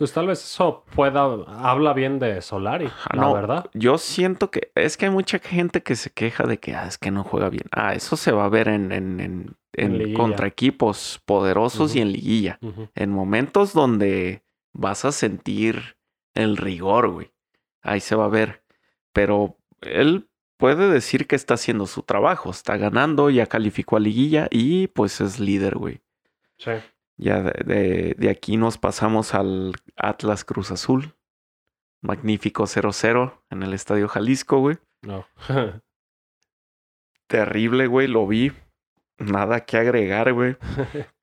B: Pues tal vez eso pueda, habla bien de Solari,
A: Ah,
B: la
A: no,
B: verdad.
A: Yo siento que es que hay mucha gente que se queja de que ah, es que no juega bien. Ah, eso se va a ver en, en, en, contra equipos poderosos y en liguilla. En momentos donde vas a sentir el rigor, güey. Ahí se va a ver. Pero él puede decir que está haciendo su trabajo. Está ganando, ya calificó a liguilla y pues es líder, güey.
B: Sí.
A: Ya de, de- de aquí nos pasamos al Atlas Cruz Azul. Magnífico 0-0 en el Estadio Jalisco, güey.
B: No.
A: Terrible, güey, lo vi. Nada que agregar, güey.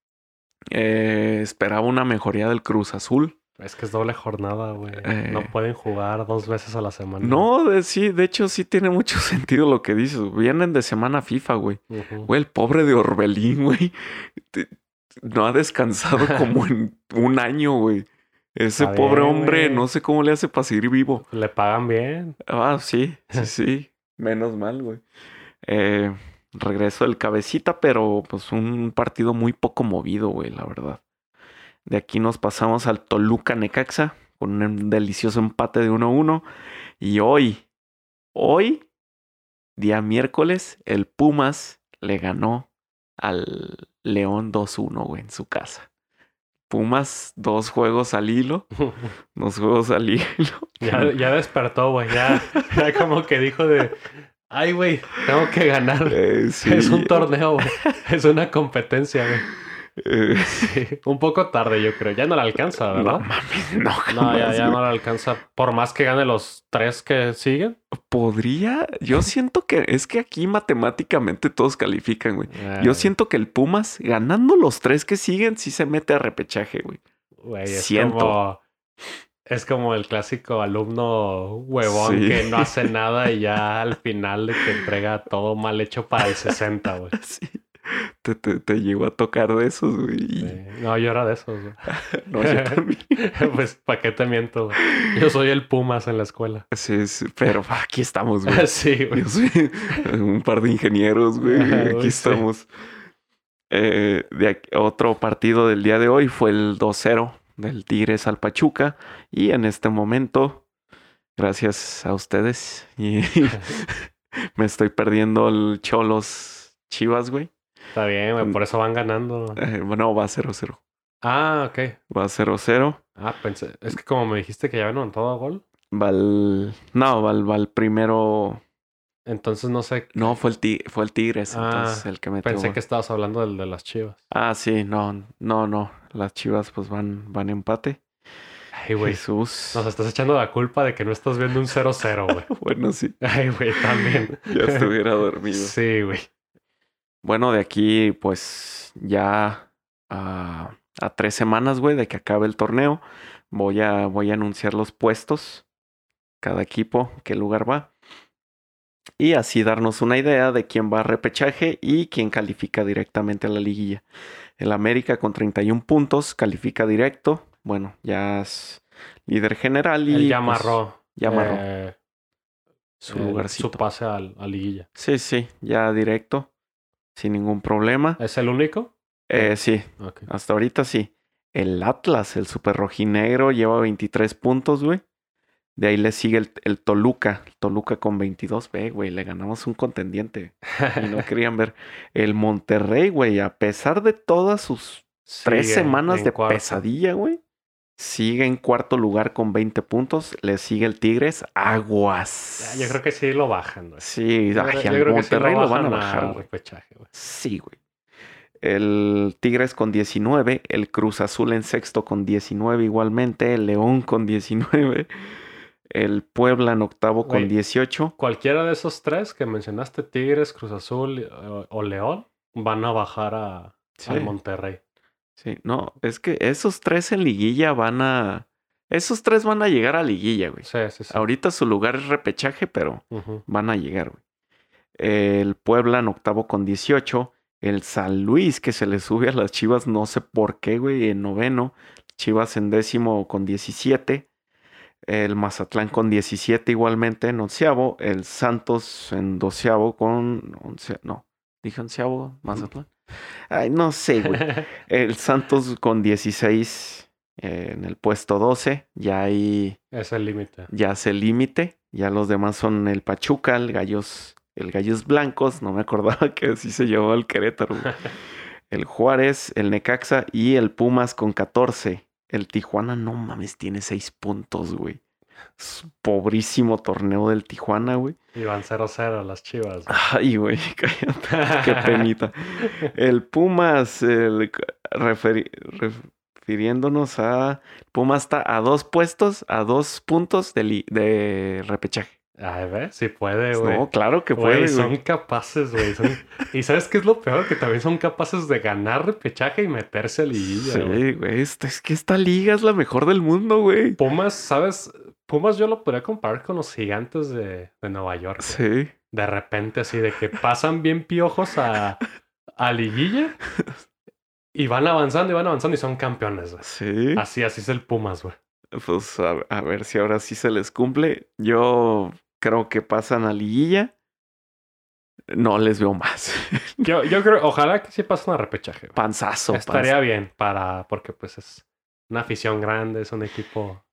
A: Eh, esperaba una mejoría del Cruz Azul.
B: es que es doble jornada, güey.
A: Eh.
B: No pueden jugar dos veces a la semana.
A: No, de, sí, de hecho sí tiene mucho sentido lo que dices. Vienen de semana FIFA, güey. Güey, el pobre de Orbelín, güey. No ha descansado como en un año, güey. Ese
B: Está
A: pobre
B: bien,
A: hombre,
B: güey.
A: no sé cómo le hace para seguir vivo.
B: Le pagan bien.
A: Ah, sí, sí, sí. Menos mal, güey. Eh, regreso del cabecita, pero pues un partido muy poco movido, güey, la verdad. De aquí nos pasamos al Toluca Necaxa con un delicioso empate de 1-1. Y hoy, hoy, día miércoles, el Pumas le ganó al León 2-1, güey, en su casa. Pumas, dos juegos al hilo, dos juegos al hilo.
B: ya, ya despertó, güey. Ya, ya como que dijo de, ay, güey, tengo que ganar.
A: Eh, sí.
B: Es un torneo, güey. Es una competencia, güey. Sí, Un poco tarde, yo creo. Ya no le alcanza,
A: no
B: ¿verdad?
A: mames, no,
B: No, ya, ya no le alcanza. Por más que gane los tres que siguen.
A: Podría, yo siento que es que aquí matemáticamente todos califican, güey. Yo
B: Eh,
A: siento que el Pumas, ganando los tres que siguen, sí se mete a repechaje, güey.
B: Güey, es
A: siento.
B: como. Es como el clásico alumno huevón
A: Sí.
B: que no hace nada y ya al final de que entrega todo mal hecho para el 60, güey.
A: Sí. Te, te, te llegó a tocar de esos, güey.
B: Sí. No, yo era de esos, güey.
A: No, yo también.
B: pues, ¿para qué te miento? güey? Yo soy el Pumas en la escuela.
A: Sí, sí, pero aquí estamos, güey.
B: sí, güey.
A: Yo soy un par de ingenieros, güey.
B: Ajá,
A: Aquí
B: sí.
A: estamos. Eh, de aquí- otro partido del día de hoy fue el 2-0 del Tigres al Pachuca. Y en este momento, gracias a ustedes, y Me estoy perdiendo el Cholos Chivas, güey.
B: Está bien, güey. Por eso van ganando.
A: Eh, bueno, va 0-0.
B: Ah, ok.
A: Va 0-0.
B: Ah, pensé. Es que como me dijiste que ya habían todo a gol.
A: Va el... No, va el primero...
B: Entonces no sé.
A: No, fue el, ti- fue el Tigres,
B: Ah,
A: entonces el que metió.
B: Pensé que estabas hablando del de las chivas.
A: Ah, sí, no, no, no. Las Chivas pues van, van empate.
B: Ay, güey.
A: Jesús.
B: Nos estás echando la culpa de que no estás viendo un 0-0, güey.
A: Bueno, sí.
B: Ay, güey, también.
A: Ya estuviera dormido.
B: Sí, güey.
A: Bueno, de aquí, pues ya a, a tres semanas, güey, de que acabe el torneo, voy a, voy a anunciar los puestos, cada equipo, qué lugar va. Y así darnos una idea de quién va a repechaje y quién califica directamente a la liguilla. El América con 31 puntos califica directo. Bueno, ya es líder general y
B: ya
A: pues,
B: amarró.
A: ya amarró
B: eh,
A: su lugarcito.
B: Su pase al- a, liguilla.
A: Sí, sí, ya directo, sin ningún problema.
B: ¿Es el único?
A: Eh, sí. Hasta ahorita sí. El Atlas, el super rojinegro, lleva 23 puntos, güey. De ahí le sigue el, el Toluca. El Toluca con 22. Ve, güey, le ganamos un contendiente. Y no querían ver. El Monterrey, güey, a pesar de todas sus tres semanas de
B: cuarto.
A: pesadilla, güey. Sigue en cuarto lugar con 20 puntos. Le sigue el Tigres. Aguas.
B: Ya, Yo creo que sí lo bajan, güey.
A: Sí,
B: Yo
A: ay,
B: creo- yo
A: al
B: creo que sí
A: Monterrey lo, van a bajar, güey. Sí, güey. El Tigres con 19, el Cruz Azul en sexto con 19 igualmente, el León con 19, el Puebla en octavo con
B: Güey.
A: 18.
B: Cualquiera de esos tres que mencionaste, Tigres, Cruz Azul eh, o, o León, van a bajar a,
A: Sí,
B: al Monterrey.
A: Sí, no, es que esos tres en liguilla van a... Esos tres van a llegar a liguilla, güey.
B: Sí, sí, sí.
A: Ahorita su lugar es repechaje, pero van a llegar, güey. El Puebla en octavo con 18. El San Luis que se le sube a las Chivas, no sé por qué, güey, en noveno. Chivas en décimo con 17. El Mazatlán con 17 igualmente en onceavo. El Santos en doceavo con... Once, no, dije onceavo, Mazatlán. Ay, no sé, güey. El Santos con 16 eh, en el puesto 12. Ya ahí
B: es el límite.
A: ya hace el límite. Ya los demás son el Pachuca, el Gallos, el Gallos Blancos. No me acordaba que así se llamaba el Querétaro. güey. El Juárez, el Necaxa y el Pumas con 14. El Tijuana, no mames, tiene 6 puntos, güey. Es un pobrísimo torneo del Tijuana, güey.
B: Y van 0-0 las chivas. güey.
A: Ay, güey, cállate. Qué penita. El Pumas, el, referi- refiriéndonos a... Pumas está a dos puestos, a dos puntos de, li- de repechaje.
B: Ay, ¿ves? Sí puede, güey.
A: No, claro que
B: Güey,
A: puede,
B: son
A: güey.
B: capaces, güey. son- Y ¿sabes qué es lo peor? Que también son capaces de ganar repechaje y meterse a liguilla, güey.
A: Sí, güey. esta- Es que esta liga es la mejor del mundo, güey.
B: Pumas, ¿sabes? Pumas yo lo podría comparar con los gigantes de, de Nueva York.
A: Sí.
B: De repente así de que pasan bien piojos a, a liguilla y van avanzando y van avanzando y son campeones, güey.
A: Sí.
B: Así, así es el Pumas, güey.
A: Pues a, a ver si ahora sí se les cumple. Yo creo que pasan a liguilla. No les veo más.
B: Yo, yo creo, ojalá que sí pasen a repechaje. güey.
A: Panzazo.
B: Estaría bien para, porque pues es una afición grande, es un equipo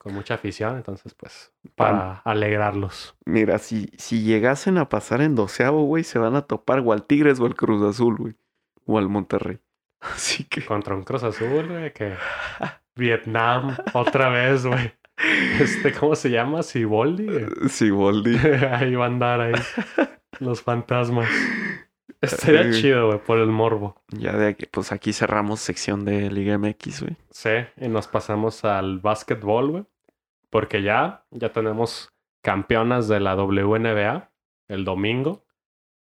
B: con mucha afición, entonces pues para alegrarlos.
A: Mira, si, si llegasen a pasar en doceavo, güey, se van a topar o al Tigres o al Cruz Azul, güey. O al Monterrey. Así que.
B: Contra un Cruz Azul, güey, que Vietnam otra vez, güey. Este, ¿cómo se llama? Siboldi. güey.
A: Sí, Boldi.
B: ahí va a andar ahí. Los fantasmas. Estaría chido, güey, por el morbo.
A: Ya de aquí, pues aquí cerramos sección de Liga MX, güey.
B: Sí, y nos pasamos al básquetbol, güey. Porque ya, ya tenemos campeonas de la WNBA el domingo.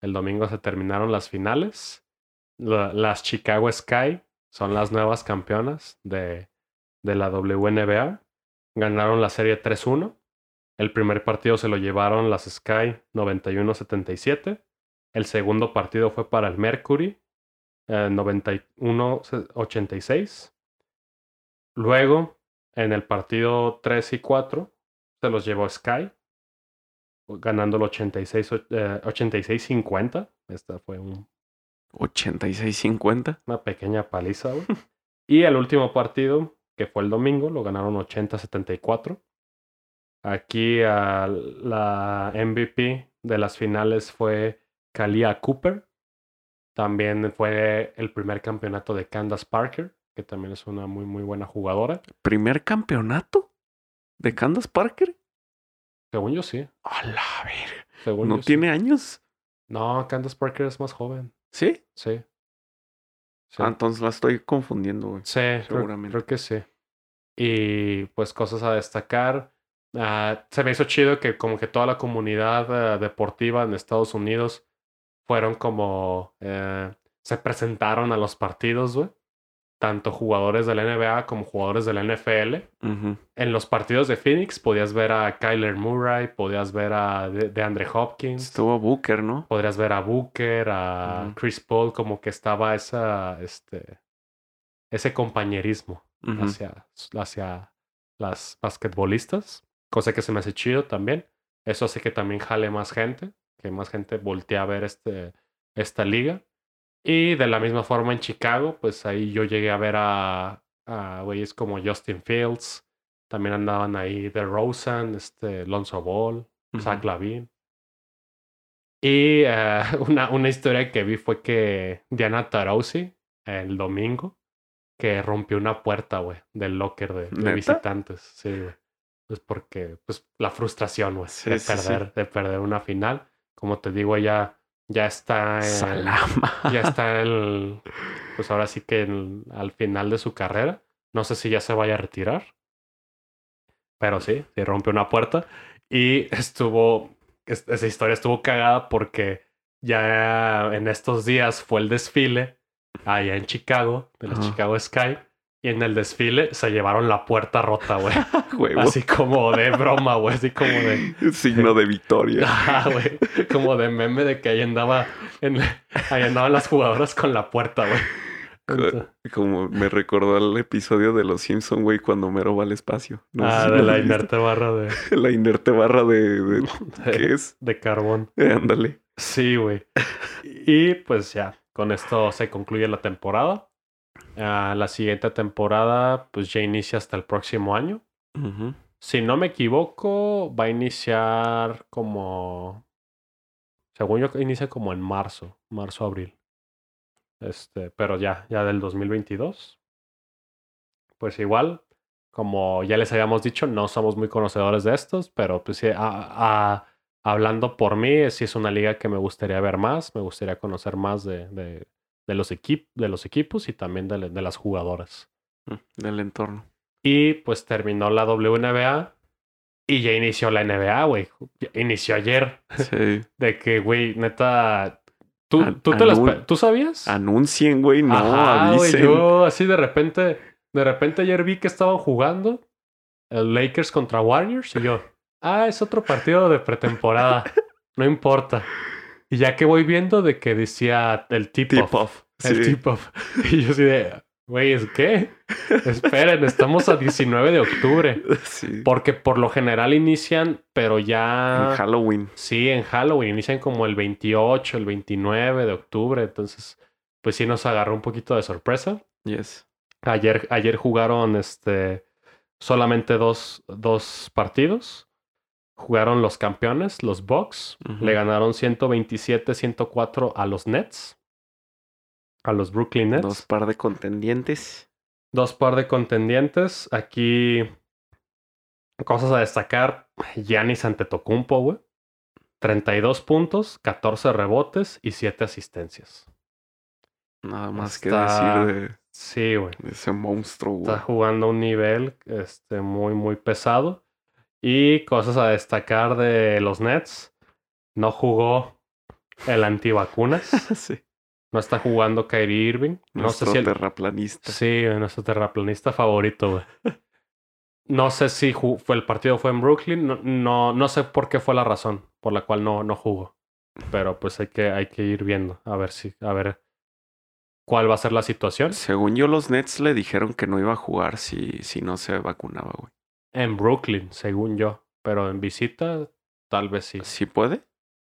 B: El domingo se terminaron las finales. La- las Chicago Sky son las nuevas campeonas de, de la WNBA. Ganaron la serie 3-1. El primer partido se lo llevaron las Sky 91-77. El segundo partido fue para el Mercury eh, 91-86. Luego, en el partido 3 y 4, se los llevó Sky, ganando el 86, eh, 86-50. Esta fue un-
A: 86-50.
B: una pequeña paliza, güey. y el último partido, que fue el domingo, lo ganaron 80-74. Aquí a la MVP de las finales fue Kalia Cooper. También fue el primer campeonato de Candace Parker, que también es una muy, muy buena jugadora.
A: ¿Primer campeonato de Candace Parker?
B: Según yo sí.
A: A la ver.
B: Según
A: ¿No
B: yo sí.
A: tiene años?
B: No, Candace Parker es más joven.
A: ¿Sí?
B: Sí. Sí.
A: Ah, entonces la estoy confundiendo, güey.
B: Sí,
A: Seguramente.
B: Creo, que sí. Y pues cosas a destacar. Ah, se me hizo chido que como que toda la comunidad eh, deportiva en Estados Unidos fueron como... eh, se presentaron a los partidos, güey. Tanto jugadores de la NBA como jugadores de la NFL. En los partidos de Phoenix podías ver a Kyler Murray, podías ver a de, DeAndre Hopkins.
A: Estuvo Booker, ¿no?
B: Podrías ver a Booker, a. Chris Paul, como que estaba esa, este, ese compañerismo hacia, hacia las basquetbolistas, cosa que se me hace chido también. Eso hace que también jale más gente, que más gente voltee a ver este, esta liga. Y de la misma forma en Chicago, pues ahí yo llegué a ver a, a güeyes como Justin Fields, también andaban ahí The Rosen, este, Lonzo Ball,
A: Ujú.
B: Zach Lavin. Y eh, una, una historia que vi fue que Diana Taurasi, el domingo, que rompió una puerta, güey, del locker de, de visitantes. Sí, güey. Pues porque, pues, la frustración, güey,
A: Sí,
B: de
A: sí, sí.
B: perder, de perder una final. Como te digo, ella ya está
A: Salama.
B: ya está el, pues ahora sí que al final de su carrera. No sé si ya se vaya a retirar. Pero sí, se rompió una puerta. Y estuvo, es- esa historia estuvo cagada porque ya en estos días fue el desfile allá en Chicago, de la. Chicago Sky. Y en el desfile se llevaron la puerta rota, güey.
A: Huevo.
B: Así como de broma, güey. Así como de...
A: Signo de victoria.
B: Ah, güey. Como de meme de que ahí andaba, en, ahí andaban las jugadoras con la puerta, güey. Entonces-
A: Como me recordó al episodio de Los Simpson, güey, cuando Mero va al espacio. No
B: ah,
A: si
B: de la inerte barra de,
A: La inerte barra de... de- ¿Qué es?
B: de carbón.
A: Eh, ándale.
B: Sí, güey. Y pues ya, con esto se concluye la temporada. La siguiente temporada, pues ya inicia hasta el próximo año. Si no me equivoco, va a iniciar como. Según yo, inicia como en marzo, marzo-abril. Este, pero ya, ya del 2022. Pues igual, como ya les habíamos dicho, no somos muy conocedores de estos, pero pues sí, a- a- hablando por mí, sí es una liga que me gustaría ver más, me gustaría conocer más de, de, de los, equip- de los equipos y también de, de las jugadoras.
A: Mm, Del entorno.
B: Y pues terminó la WNBA y ya inició la NBA, güey. Inició ayer.
A: Sí.
B: De que, güey, neta. ¿Tú,
A: An-
B: tú, te las ¿Tú sabías?
A: Anuncien, güey, no
B: Ajá, yo así de repente, de repente ayer vi que estaban jugando el Lakers contra Warriors y yo, ah, es otro partido de pretemporada, no importa. Y ya que voy viendo de que decía el tip-off,
A: Tip-off.
B: el
A: Sí.
B: tip-off, y yo así de, güey, ¿es qué? Esperen, estamos a 19 de octubre,
A: Sí.
B: porque por lo general inician, pero
A: En
B: ya...
A: Halloween.
B: Sí, en Halloween inician como el 28, el 29 de octubre, entonces pues sí nos agarró un poquito de sorpresa.
A: Yes.
B: Ayer, ayer jugaron este, solamente dos, dos partidos. Jugaron los campeones, los Bucks. Le ganaron 127-104 a los Nets. A los Brooklyn Nets.
A: Dos par de contendientes.
B: Dos par de contendientes. Aquí cosas a destacar. Giannis Antetokounmpo, güey. 32 puntos, 14 rebotes y 7 asistencias.
A: Nada más
B: Está-
A: que decir
B: Sí, güey.
A: de, de ese monstruo, güey.
B: Está jugando a un nivel este, muy, muy pesado. Y cosas a destacar de los Nets. No jugó el antivacunas.
A: sí.
B: No está jugando Kyrie Irving. No
A: Nuestro
B: sé si el,
A: terraplanista.
B: Sí, nuestro terraplanista favorito, güey. No sé si fue el partido fue en Brooklyn. No, no, no sé por qué fue la razón por la cual no, no jugó. Pero pues hay que, hay que ir viendo. A ver si, a ver cuál va a ser la situación.
A: Según yo, los Nets le dijeron que no iba a jugar si, si no se vacunaba, güey.
B: En Brooklyn, según yo. Pero en visita, tal vez sí.
A: ¿Sí puede?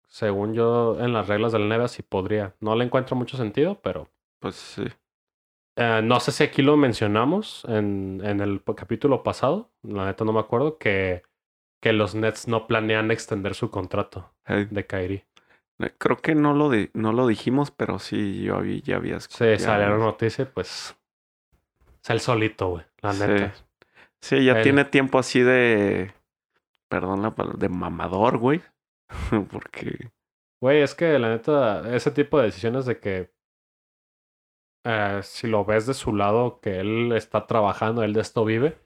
B: Según yo, en las reglas del NBA sí podría. No le encuentro mucho sentido, pero
A: Pues sí.
B: Eh, no sé si aquí lo mencionamos en, en el capítulo pasado, la neta no me acuerdo, que, que los Nets no planean extender su contrato
A: Hey,
B: de Kyrie.
A: eh, creo que no lo, di- no lo dijimos, pero sí, yo había, ya había
B: Se
A: escuchado.
B: salieron noticias, pues. Es el solito, güey. La
A: Sí.
B: neta.
A: Sí, ya
B: Él.
A: tiene tiempo así de. Perdón la palabra, de mamador, güey. Porque.
B: Güey, es que la neta, ese tipo de decisiones de que. eh, si lo ves de su lado, que él está trabajando, él de esto vive.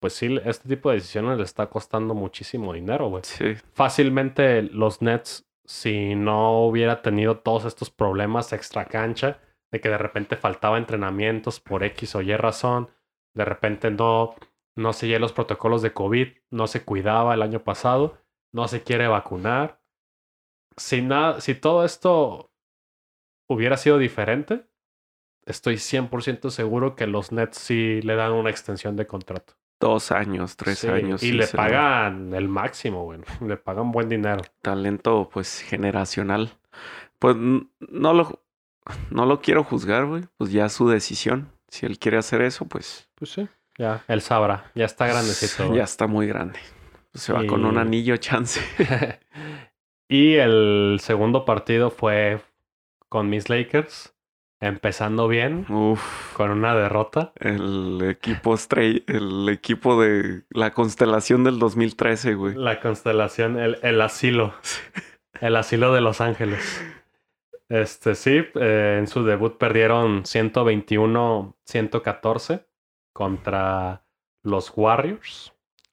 B: Pues sí, este tipo de decisiones le está costando muchísimo dinero, güey.
A: Sí,
B: fácilmente los Nets, si no hubiera tenido todos estos problemas extra cancha, de que de repente faltaba entrenamientos por X o Y razón, de repente no, no seguía los protocolos de COVID, no se cuidaba el año pasado, no se quiere vacunar. Si, nada, si todo esto hubiera sido diferente, estoy 100% seguro que los Nets sí le dan una extensión de contrato.
A: dos años, tres
B: Sí,
A: años.
B: Y
A: sí
B: le pagan el máximo, güey. Le pagan buen dinero.
A: Talento, pues, generacional. Pues no lo, no lo quiero juzgar, güey. Pues ya es su decisión. Si él quiere hacer eso, pues.
B: Pues sí. Ya, él sabrá. Ya está grandecito. güey.
A: Ya está muy grande. Se va con un anillo chance.
B: y el segundo partido fue con mis Lakers. Empezando bien,
A: Uf.
B: con una derrota.
A: El equipo estrella, el equipo de la constelación del 2013, güey.
B: La constelación, el, el asilo. El asilo de Los Ángeles. Este sí, eh, en su debut perdieron 121-114 contra los Warriors.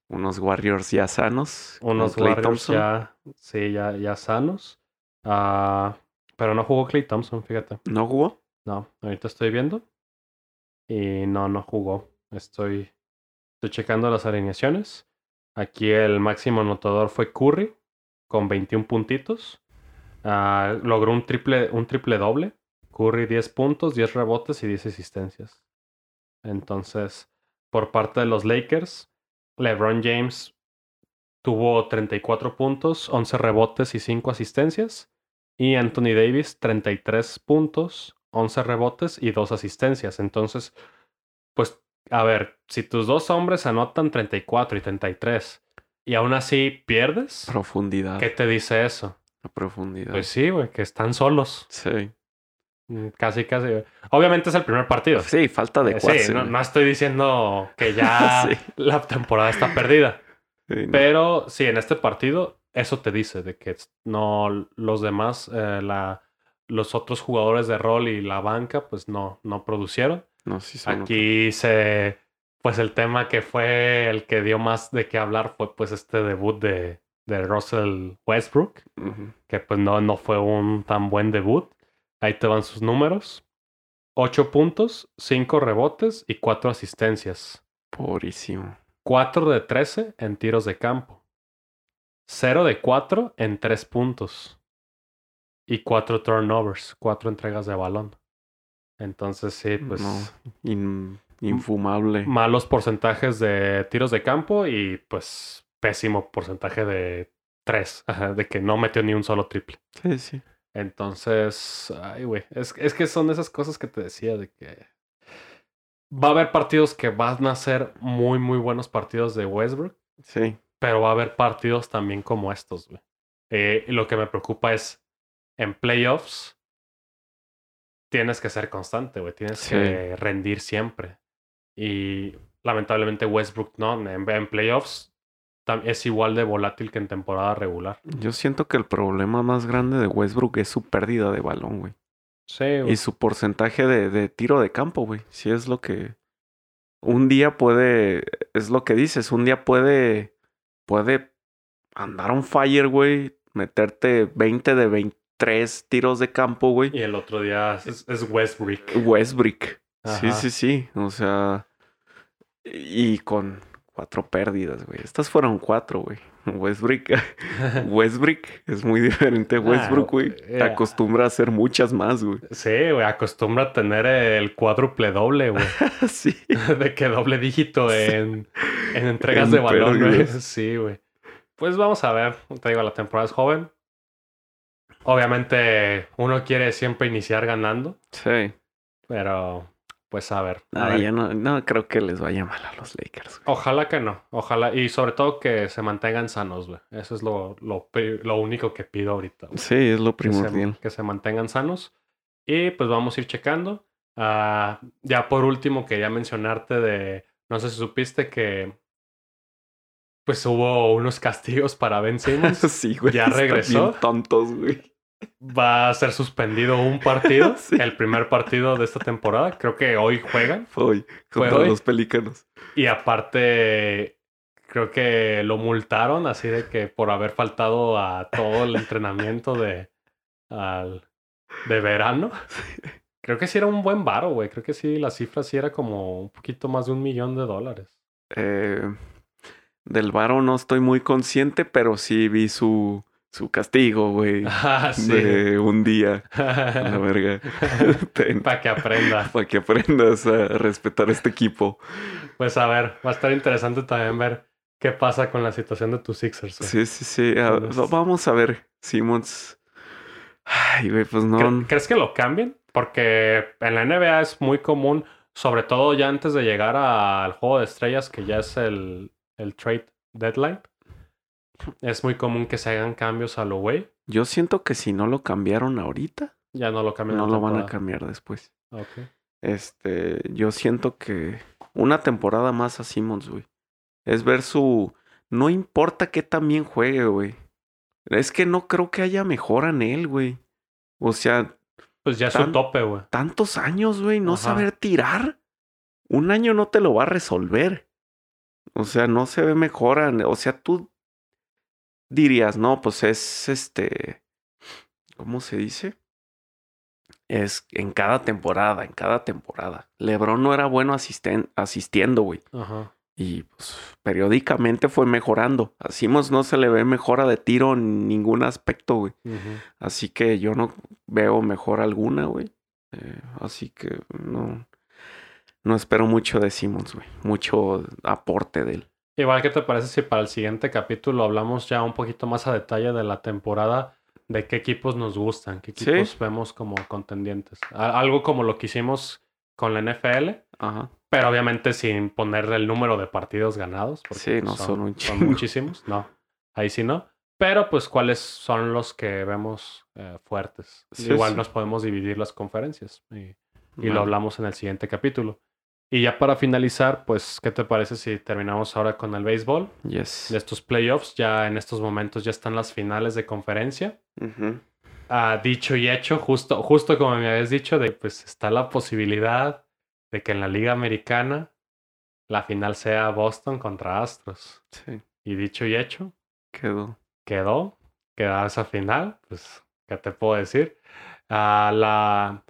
A: Unos Warriors ya sanos.
B: Unos Warriors
A: Thompson.
B: ya, sí, ya, ya sanos. Ah, pero no jugó Clay Thompson, fíjate.
A: ¿No jugó?
B: No, ahorita estoy viendo. Y no, no jugó. Estoy, estoy checando las alineaciones. Aquí el máximo anotador fue Curry con 21 puntitos. Ah, logró un triple, un triple doble. Curry 10 puntos, 10 rebotes y 10 asistencias. Entonces, por parte de los Lakers, LeBron James tuvo 34 puntos, 11 rebotes y 5 asistencias. Y Anthony Davis, 33 puntos, 11 rebotes y 2 asistencias. Entonces, pues, a ver, si tus dos hombres anotan 34 y 33 y aún así pierdes,
A: Profundidad.
B: ¿qué te dice eso?
A: A profundidad.
B: Pues sí, güey, que están solos.
A: sí.
B: Mm, Casi, casi. Obviamente es el primer partido.
A: Sí, falta de
B: Eh, Sí, no, no estoy diciendo que ya
A: Sí.
B: la temporada está perdida. Pero sí, en este partido, eso te dice de que no los demás, eh, la, los otros jugadores de rol y la banca, pues no, no producieron.
A: No, sí
B: Aquí se, pues el tema que fue el que dio más de qué hablar fue pues este debut de, de Russell Westbrook, que pues no, no fue un tan buen debut. Ahí te van sus números. 8 puntos, 5 rebotes y 4 asistencias.
A: Pobrísimo.
B: 4 de 13 en tiros de campo. 0 de 4 en 3 puntos. Y 4 turnovers, 4 entregas de balón. Entonces sí, pues
A: No. In- infumable.
B: malos porcentajes de tiros de campo y pues pésimo porcentaje de 3, de que no metió ni un solo triple.
A: Sí, sí.
B: Entonces, ay, güey, es, es que son esas cosas que te decía de que va a haber partidos que van a ser muy, muy buenos partidos de Westbrook.
A: Sí.
B: Pero va a haber partidos también como estos, güey. Eh, y lo que me preocupa es, en playoffs, tienes que ser constante, güey. Tienes
A: Sí.
B: que rendir siempre. Y lamentablemente Westbrook no. En, en playoffs es igual de volátil que en temporada regular.
A: Yo siento que el problema más grande de Westbrook es su pérdida de balón, güey.
B: Sí,
A: Y
B: güey.
A: su porcentaje de, de tiro de campo, güey. Si es lo que. Un día puede. Es lo que dices. Un día puede. Puede andar on fire, güey. Meterte 20 de 23 tiros de campo, güey.
B: Y el otro día es, es Westbrook.
A: Westbrook. Sí, sí, sí. O sea. Y con cuatro pérdidas, güey. Estas fueron cuatro, güey. Westbrook. Westbrook es muy diferente. Westbrook, güey. Te
B: eh,
A: acostumbra a hacer muchas más, güey.
B: Sí, güey, acostumbra a tener el cuádruple doble, güey.
A: sí.
B: de que doble dígito
A: Sí.
B: en, en entregas
A: En
B: de balón, güey. Sí, güey. Pues vamos a ver. Te digo, la temporada es joven. Obviamente, uno quiere siempre iniciar ganando,
A: Sí.
B: pero pues a ver. a
A: Ah,
B: ver.
A: ya no, no creo que les vaya mal a los Lakers. güey.
B: Ojalá que no, ojalá. Y sobre todo que se mantengan sanos, güey. Eso es lo, lo, lo único que pido ahorita. güey.
A: Sí, es lo
B: que se,
A: primordial.
B: que se mantengan sanos. Y pues vamos a ir checando. Ah, ya por último, quería mencionarte de, no sé si supiste que pues hubo unos castigos para Ben Simmons.
A: sí, güey.
B: ¿Ya regresó?
A: bien tontos, güey.
B: Va a ser suspendido un partido,
A: Sí.
B: el primer partido de esta temporada. Creo que hoy juegan.
A: Hoy,
B: ¿Fue
A: contra
B: hoy?
A: los pelícanos.
B: Y aparte, creo que lo multaron así de que por haber faltado a todo el entrenamiento de, al, de verano. Creo que sí era un buen varo, güey. Creo que sí, la cifra sí era como un poquito más de un millón de dólares.
A: Eh, del varo no estoy muy consciente, pero sí vi su, su castigo, güey.
B: Ah, sí.
A: De un día. A la verga.
B: Para que aprenda.
A: Para que aprendas a respetar este equipo.
B: Pues a ver, va a estar interesante también ver qué pasa con la situación de tus Sixers. güey.
A: Sí, sí, sí. a- vamos a ver. Simmons. Ay, güey, pues no.
B: ¿Cre- ¿Crees que lo cambien? Porque en la NBA es muy común, sobre todo ya antes de llegar al juego de estrellas, que ya es el, el trade deadline. Es muy común que se hagan cambios a lo güey.
A: Yo siento que si no lo cambiaron ahorita,
B: Ya no lo cambian.
A: no lo van a cambiar después.
B: Ok.
A: Este, yo siento que una temporada más a Simmons, güey. Es ver su. No importa que también juegue, güey. Es que no creo que haya mejora en él, güey. O sea,
B: Pues ya es su
A: Tan-
B: tope, güey.
A: tantos años, güey, no
B: Ajá.
A: saber tirar. Un año no te lo va a resolver. O sea, no se ve mejora. O sea, tú dirías, no, pues es este. ¿Cómo se dice? Es en cada temporada, en cada temporada. LeBron no era bueno asisten- asistiendo, güey.
B: Ajá.
A: Y pues periódicamente fue mejorando. A Simmons no se le ve mejora de tiro en ningún aspecto, güey. Así que yo no veo mejor alguna, güey. Eh, así que no, no espero mucho de Simmons, güey. Mucho aporte de él.
B: Igual, ¿qué te parece si para el siguiente capítulo hablamos ya un poquito más a detalle de la temporada? De qué equipos nos gustan, qué
A: Sí.
B: equipos vemos como contendientes. Algo como lo que hicimos con la NFL,
A: Ajá.
B: pero obviamente sin ponerle el número de partidos ganados. porque,
A: Sí,
B: pues,
A: no, son un
B: son
A: chingo.
B: muchísimos, no. Ahí sí no. Pero pues cuáles son los que vemos eh, fuertes.
A: Sí,
B: Igual
A: sí.
B: nos podemos dividir las conferencias y, y lo hablamos en el siguiente capítulo. Y ya para finalizar, pues, ¿qué te parece si terminamos ahora con el béisbol?
A: Yes.
B: De estos playoffs, ya en estos momentos ya están las finales de conferencia. Ah, dicho y hecho, justo, justo como me habías dicho, de pues está la posibilidad de que en la Liga Americana la final sea Boston contra Astros.
A: Sí,
B: Y dicho y hecho,
A: quedó.
B: quedó, quedó esa final, pues, ¿qué te puedo decir? Ah, la,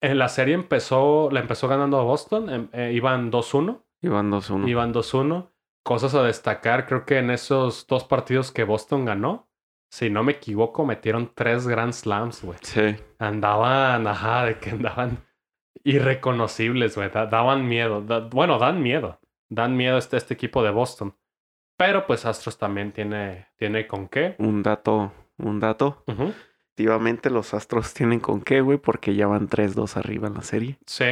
B: en la serie empezó, la empezó ganando a Boston, em- eh, iban 2-1,
A: Iban 2-1.
B: iban 2-1. Cosas a destacar, creo que en esos dos partidos que Boston ganó, si no me equivoco, metieron tres Grand Slams, güey.
A: Sí.
B: Andaban, ajá, de que andaban irreconocibles, güey. da- daban miedo. da- bueno, dan miedo. Dan miedo este, este equipo de Boston. Pero pues Astros también tiene, tiene con qué.
A: Un dato, un dato.
B: Ujú.
A: Efectivamente, los Astros tienen con qué, güey, porque ya van 3-2 arriba en la serie.
B: Sí.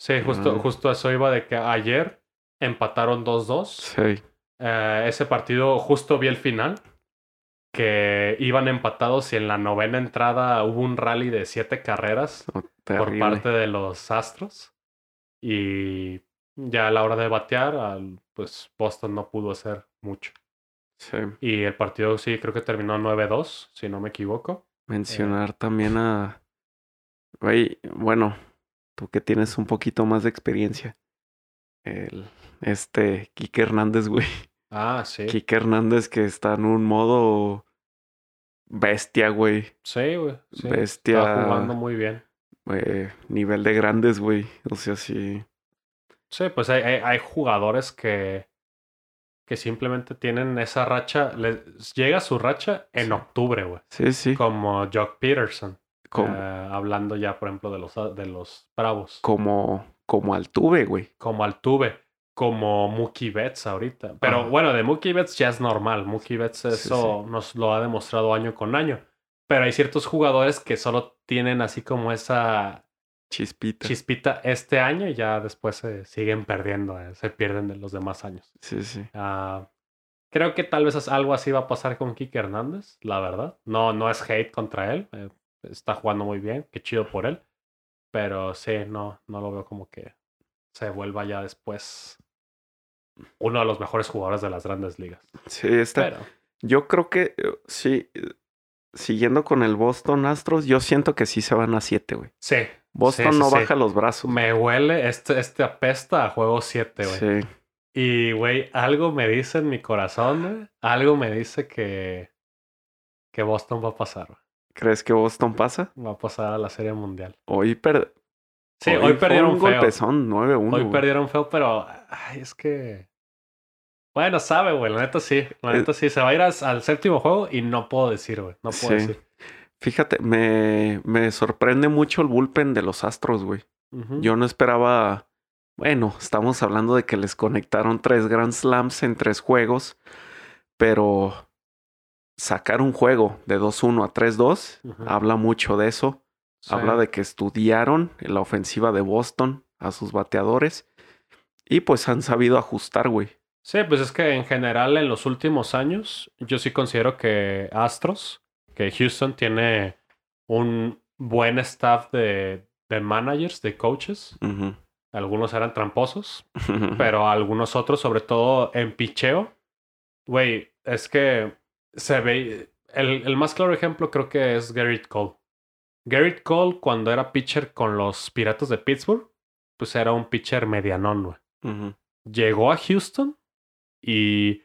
B: Sí, justo,
A: Ah.
B: justo eso iba de que ayer empataron 2-2.
A: Sí.
B: Eh, ese partido justo vi el final. Que iban empatados y en la novena entrada hubo un rally de siete carreras
A: no,
B: por parte de los Astros. Y ya a la hora de batear, pues Boston no pudo hacer mucho.
A: Sí.
B: Y el partido sí creo que terminó 9-2, si no me equivoco.
A: Mencionar también a. Güey, bueno, tú que tienes un poquito más de experiencia. El, este, Kike Hernández, güey.
B: Ah, sí.
A: Kike Hernández que está en un modo bestia, güey.
B: Sí, güey. sí.
A: Bestia.
B: Estaba jugando muy bien.
A: Eh, nivel de grandes, güey. O sea, sí.
B: Sí, pues hay, hay, hay jugadores que, que simplemente tienen esa racha. les- llega su racha en
A: Sí.
B: octubre, güey.
A: Sí, sí.
B: Como Jock Peterson.
A: Como,
B: eh, hablando ya, por ejemplo, de los, de los Bravos.
A: como, como Altuve, güey.
B: Como Altuve. Como Mookie Betts ahorita. Pero
A: Ajá.
B: bueno, de Mookie Betts ya es normal. Mookie Betts
A: Sí,
B: eso nos lo ha demostrado año con año. Pero hay ciertos jugadores que solo tienen así como esa
A: Chispita.
B: chispita este año y ya después se siguen perdiendo, eh, se pierden de los demás años.
A: Sí, sí.
B: Ah, creo que tal vez algo así va a pasar con Kike Hernández, la verdad. No, no es hate contra él, eh, está jugando muy bien, qué chido por él. Pero sí, no, no lo veo como que se vuelva ya después uno de los mejores jugadores de las grandes ligas.
A: Sí, está.
B: Pero
A: Yo creo que eh, sí. Siguiendo con el Boston Astros, yo siento que sí se van a 7, güey.
B: sí,
A: Boston
B: sí,
A: no
B: sí.
A: baja los brazos.
B: me huele, este, este apesta a juego 7, güey.
A: Sí.
B: Y, güey, algo me dice en mi corazón, güey. Algo me dice que, que Boston va a pasar. güey.
A: ¿Crees que Boston pasa?
B: Va a pasar a la Serie Mundial.
A: Hoy, per-
B: Sí, hoy, perdieron
A: un
B: feo.
A: golpezón 9-1.
B: Hoy perdieron feo, pero ay, es que... Bueno, sabe, güey. La neta sí. La
A: Eh,
B: neta sí. Se va a ir al séptimo juego y no puedo decir, güey. No puedo
A: Sí.
B: decir.
A: Fíjate, me, me sorprende mucho el bullpen de los Astros, güey. Yo no esperaba. Bueno, estamos hablando de que les conectaron tres Grand Slams en tres juegos, pero sacar un juego de 2-1 a 3-2
B: Ujú.
A: habla mucho de eso.
B: Sí.
A: Habla de que estudiaron en la ofensiva de Boston a sus bateadores y pues han sabido ajustar, güey.
B: Sí, pues es que en general en los últimos años yo sí considero que Astros, que Houston tiene un buen staff de, de managers, de coaches. Algunos eran tramposos, pero algunos otros, sobre todo en picheo, güey, es que se ve... El, el más claro ejemplo creo que es Garrett Cole. Garrett Cole cuando era pitcher con los Piratas de Pittsburgh, pues era un pitcher medianón, güey llegó a Houston y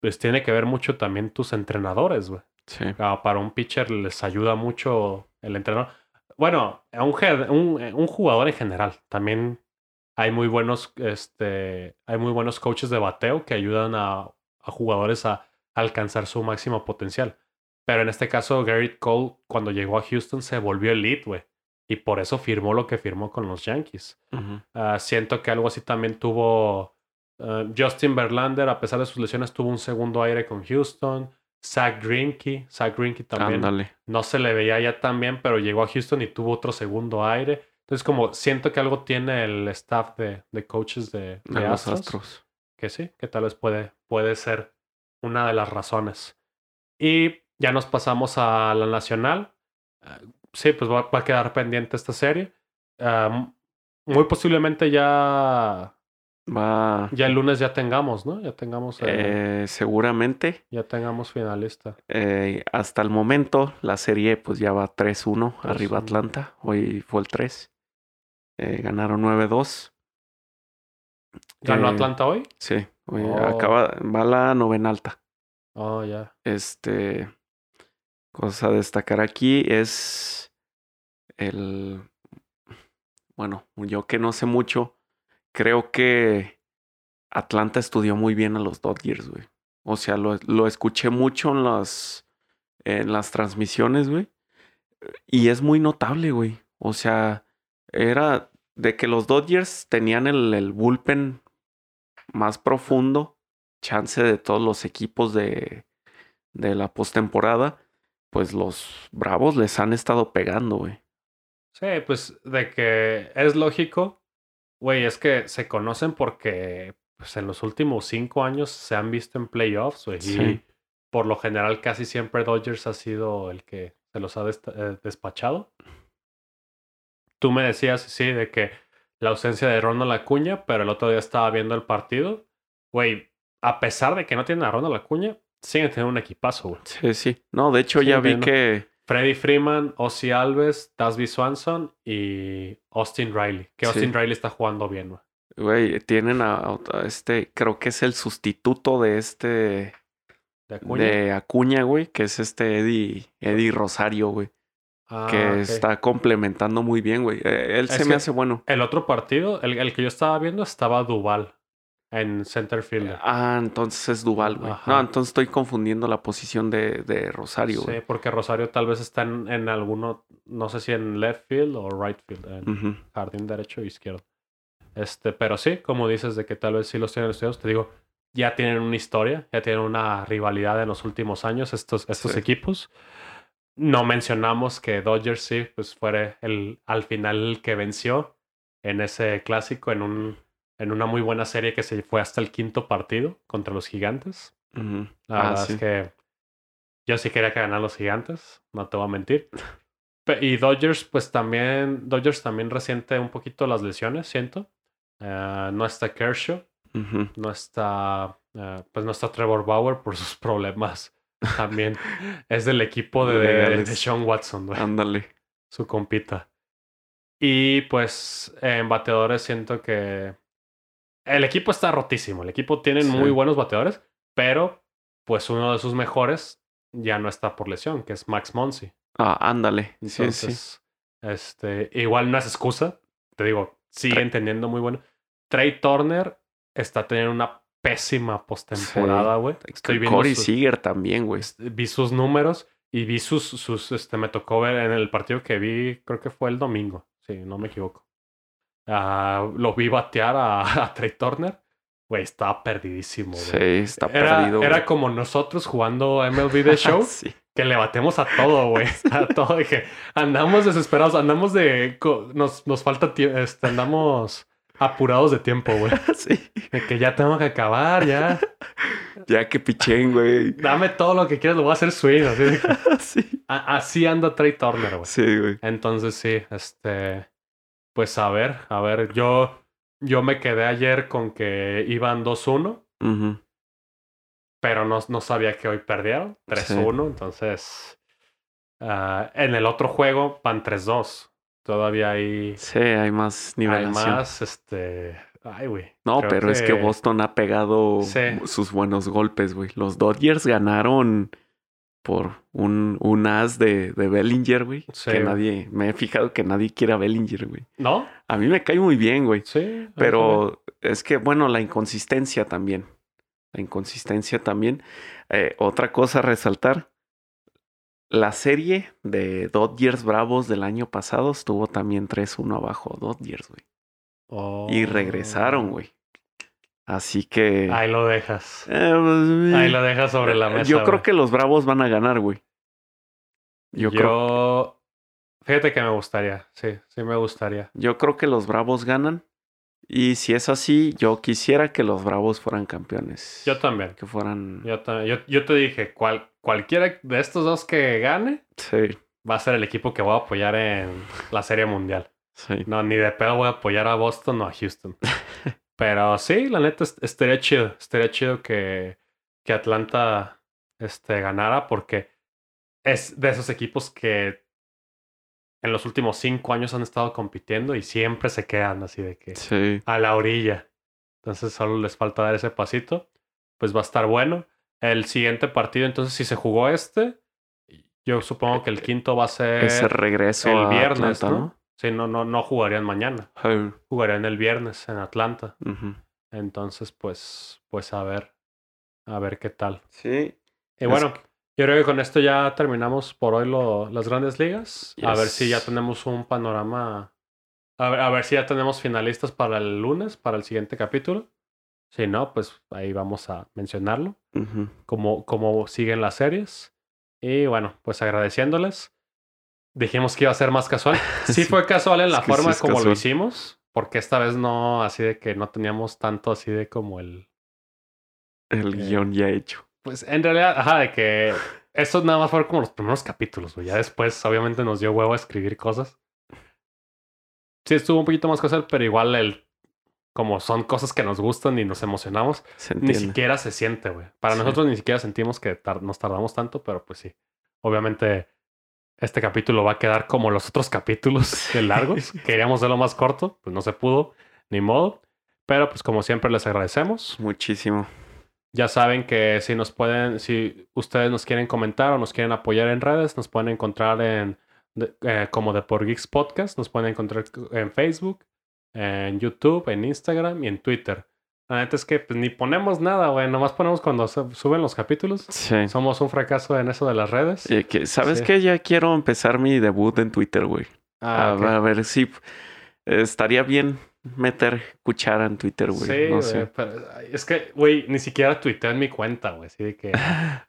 B: pues tiene que ver mucho también tus entrenadores, güey.
A: Sí.
B: Ah, Para un pitcher les ayuda mucho el entrenador. Bueno, a un, head- un, un jugador en general. También hay muy buenos, este, hay muy buenos coaches de bateo que ayudan a, a jugadores a alcanzar su máximo potencial. Pero en este caso, Garrett Cole, cuando llegó a Houston, se volvió elite, güey. Y por eso firmó lo que firmó con los Yankees. Ah, siento que algo así también tuvo ah, Justin Verlander, a pesar de sus lesiones, tuvo un segundo aire con Houston. Zach Greinke, Zach Greinke también no se le veía ya tan bien, pero llegó a Houston y tuvo otro segundo aire. Entonces, como siento que algo tiene el staff de, de coaches de,
A: los
B: Astros,
A: Astros.
B: que sí, que tal vez puede, puede ser una de las razones. Y ya nos pasamos a la nacional. Ah, sí, pues va, va a quedar pendiente esta serie. Muy posiblemente ya,
A: Va.
B: ya el lunes ya tengamos, ¿no? Ya tengamos, eh,
A: eh, seguramente.
B: ya tengamos finalista.
A: Eh, hasta el momento, la serie pues ya va 3-1 arriba
B: 3-1.
A: Atlanta. Hoy fue el 3. Eh, ganaron 9-2.
B: ¿Ganó
A: Eh,
B: Atlanta hoy?
A: Sí, hoy
B: Oh.
A: acaba, va la novena alta.
B: Oh, ya.
A: Este, cosa a destacar aquí es el, bueno, yo que no sé mucho, creo que Atlanta estudió muy bien a los Dodgers, güey. O sea, lo, lo escuché mucho en las, en las transmisiones, güey. Y es muy notable, güey. O sea, era de que los Dodgers tenían el, el bullpen más profundo, chance de todos los equipos de, de la postemporada, pues los Bravos les han estado pegando, güey.
B: Sí, pues de que es lógico, güey, es que se conocen porque pues, en los últimos cinco años se han visto en playoffs, güey,
A: Sí.
B: y por lo general casi siempre Dodgers ha sido el que se los ha eh, despachado. Tú me decías, sí, de que la ausencia de Ronald Acuña, pero el otro día estaba viendo el partido, güey, a pesar de que no tienen a Ronald Acuña, siguen teniendo un equipazo, güey.
A: Sí, sí. No, de hecho
B: Sí,
A: ya vi que
B: Freddy Freeman, Ozzy Alves, Dasby Swanson y Austin Riley. Que
A: Sí.
B: Austin Riley está jugando bien, güey.
A: Güey, tienen a, a este, creo que es el sustituto de este,
B: De Acuña.
A: de Acuña, güey, que es este Eddie, Eddie Rosario, güey,
B: Ah,
A: que
B: ok.
A: está complementando muy bien, güey. Eh, él
B: Es
A: se me hace bueno.
B: El otro partido, el, el que yo estaba viendo, estaba Duval en center fielder.
A: Ah, entonces es Duval, güey.
B: Ajá.
A: No, entonces estoy confundiendo la posición de, de Rosario,
B: sí, porque Rosario tal vez está en, en alguno, no sé si en left field o right field, en jardín derecho o izquierdo. Este, pero sí, como dices, de que tal vez sí los tienen estudiados, te digo, ya tienen una historia, ya tienen una rivalidad en los últimos años estos, estos
A: Sí.
B: equipos. no mencionamos que Dodgers sí, pues fue el, al final el que venció en ese clásico, en, un, en una muy buena serie que se fue hasta el quinto partido contra los gigantes. La
A: Ah,
B: verdad
A: sí.
B: es que yo sí quería que ganaran los gigantes, no te voy a mentir. Y Dodgers, pues también, Dodgers también resiente un poquito las lesiones, siento. Eh, no está Kershaw, no está, eh, pues no está Trevor Bauer por sus problemas. También es del equipo de, de, de Sean Watson, güey,
A: Ándale.
B: su compita. Y pues en bateadores siento que el equipo está rotísimo. El equipo tiene
A: Sí.
B: muy buenos bateadores, pero pues uno de sus mejores ya no está por lesión, que es Max Monsi.
A: Ah, ándale. Sí, sí.
B: Entonces, este, igual no es excusa. Te digo, siguen teniendo muy bueno. Trey Turner está teniendo una pésima postemporada, güey. Estoy viendo
A: Corey
B: sus-
A: Seager también, güey.
B: vi sus números y vi sus, sus, este, me tocó ver en el partido que vi, creo que fue el domingo, si no me equivoco. Ah, lo vi batear a, a Trey Turner. Güey, estaba perdidísimo, güey.
A: Sí, está
B: Era,
A: perdido.
B: era como nosotros jugando MLB The Show,
A: sí.
B: que le batemos a todo, güey. A todo. Que andamos desesperados, andamos de. Nos, nos falta tiempo, este, andamos apurados de tiempo, güey.
A: sí.
B: De que ya tengo que acabar, ya.
A: Ya que pichén, güey.
B: Dame todo lo que quieras, lo voy a hacer swing. Así, de que-
A: sí.
B: a- así anda Trey Turner, güey.
A: Sí, güey.
B: Entonces sí, este, pues a ver, a ver, yo, yo me quedé ayer con que iban 2-1,
A: Ujú.
B: pero no, no sabía que hoy perdieron, 3-1, entonces ah, en el otro juego van 3-2, todavía hay,
A: Sí, hay más
B: hay
A: nivelación.
B: más, este, ay güey.
A: No, pero es que Boston ha pegado
B: Sí.
A: sus buenos golpes, güey. Los Dodgers ganaron por un, un as de, de Bellinger, güey.
B: Sí,
A: que nadie, me he fijado que nadie quiere a Bellinger, güey.
B: ¿No?
A: A mí me cae muy bien, güey.
B: Sí.
A: Pero es que, bueno, la inconsistencia también. La inconsistencia también. Eh, otra cosa a resaltar. La serie de Dodgers Bravos del año pasado estuvo también 3-1 abajo Dodgers, güey. Y regresaron, güey. Así que...
B: Ahí lo dejas.
A: eh, pues,
B: Ahí lo dejas sobre la mesa.
A: Yo creo que los Bravos van a ganar, güey. Yo,
B: yo,
A: creo,
B: fíjate que me gustaría, sí, sí me gustaría.
A: yo creo que los Bravos ganan. Y si es así, yo quisiera que los Bravos fueran campeones.
B: Yo también.
A: Que fueran...
B: Yo, yo, yo te dije, cual, cualquiera de estos dos que gane
A: Sí,
B: va a ser el equipo que voy a apoyar en la Serie Mundial.
A: sí.
B: No, ni de pedo voy a apoyar a Boston o a Houston. Pero sí, la neta, est- estaría chido. Estaría chido que, que Atlanta este, ganara porque es de esos equipos que en los últimos cinco años han estado compitiendo y siempre se quedan así de que
A: Sí.
B: a la orilla. Entonces solo les falta dar ese pasito. Pues va a estar bueno. El siguiente partido, entonces, si se jugó este, yo supongo que el quinto va a ser
A: Ese regreso
B: el viernes,
A: Atlanta,
B: ¿no? Sí, no, no, no jugarían mañana. Jugarían el viernes en Atlanta. Entonces, pues, pues a ver. A ver qué tal.
A: Sí.
B: Y bueno, yo creo que con esto ya terminamos por hoy lo- las grandes ligas. A ver si ya tenemos un panorama. A ver, a ver si ya tenemos finalistas para el lunes, para el siguiente capítulo. Si no, pues ahí vamos a mencionarlo. Cómo siguen las series. Y bueno, pues agradeciéndoles. Dijimos que iba a ser más casual. Sí,
A: Sí.
B: fue casual en
A: Es
B: la
A: que sí
B: forma
A: es
B: como lo hicimos. Porque esta vez no, así de que no teníamos tanto así de como el,
A: El
B: Eh,
A: guion ya hecho.
B: Pues en realidad, ajá, de que estos nada más fueron como los primeros capítulos, güey. Ya después, obviamente, nos dio huevo a escribir cosas. Sí, estuvo un poquito más casual, pero igual el. Como son cosas que nos gustan y nos emocionamos, ni siquiera se siente, güey. Para
A: Sí.
B: nosotros ni siquiera sentimos que tar- nos tardamos tanto, pero pues sí. Obviamente, este capítulo va a quedar como los otros capítulos de largos. Queríamos hacerlo más corto, pues no se pudo, ni modo. Pero pues como siempre les agradecemos.
A: Muchísimo.
B: Ya saben que si nos pueden, si ustedes nos quieren comentar o nos quieren apoyar en redes, nos pueden encontrar en de- eh, como de por Geeks Podcast, nos pueden encontrar en Facebook, en YouTube, en Instagram y en Twitter. La neta es que pues, ni ponemos nada, güey, nomás ponemos cuando suben los capítulos.
A: Sí.
B: Somos un fracaso en eso de las redes.
A: Eh, que- ¿Sabes
B: Sí.
A: qué? Ya quiero empezar mi debut en Twitter, güey.
B: Ah,
A: a,
B: ok.
A: a ver si eh, estaría bien meter cuchara en Twitter, güey.
B: Sí,
A: no sé.
B: pero es que, güey, ni siquiera tuiteo en mi cuenta, güey. Así de que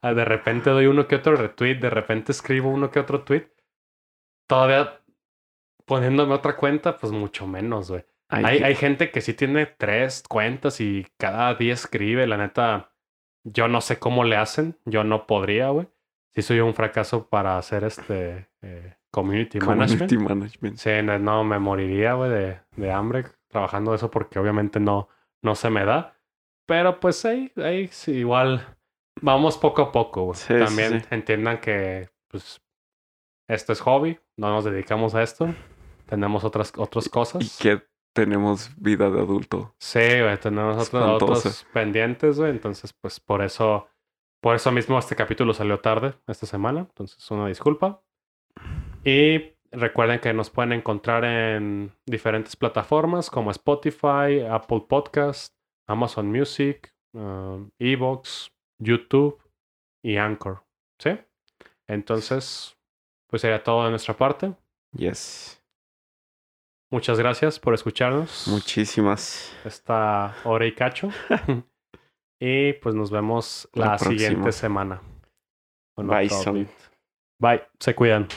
B: ah, de repente doy uno que otro retweet, de repente escribo uno que otro tweet. Todavía poniéndome otra cuenta, pues mucho menos, güey.
A: Hay
B: Hay, hay gente que sí tiene tres cuentas y cada día escribe. La neta, yo no sé cómo le hacen. Yo no podría, güey. Sí soy un fracaso para hacer este eh, community, management.
A: Community management.
B: Sí, no, no, me moriría, güey, de, de hambre trabajando eso porque obviamente no, no se me da. Pero pues ahí, ahí sí, igual vamos poco a poco, güey.
A: Sí,
B: También
A: sí.
B: entiendan que pues esto es hobby, no nos dedicamos a esto. Tenemos otras, otras cosas.
A: Y que tenemos vida de adulto.
B: Sí, güey, tenemos otros, otros pendientes, güey. Entonces, pues por eso, por eso mismo este capítulo salió tarde esta semana. Entonces, una disculpa. Y recuerden que nos pueden encontrar en diferentes plataformas como Spotify, Apple Podcast, Amazon Music, um, Evox, YouTube y Anchor. ¿Sí? Entonces, pues sería todo de nuestra parte.
A: Yes.
B: Muchas gracias por escucharnos.
A: Muchísimas.
B: esta hora y cacho. y pues nos vemos la,
A: La
B: siguiente semana.
A: Bye.
B: Bye, se cuidan.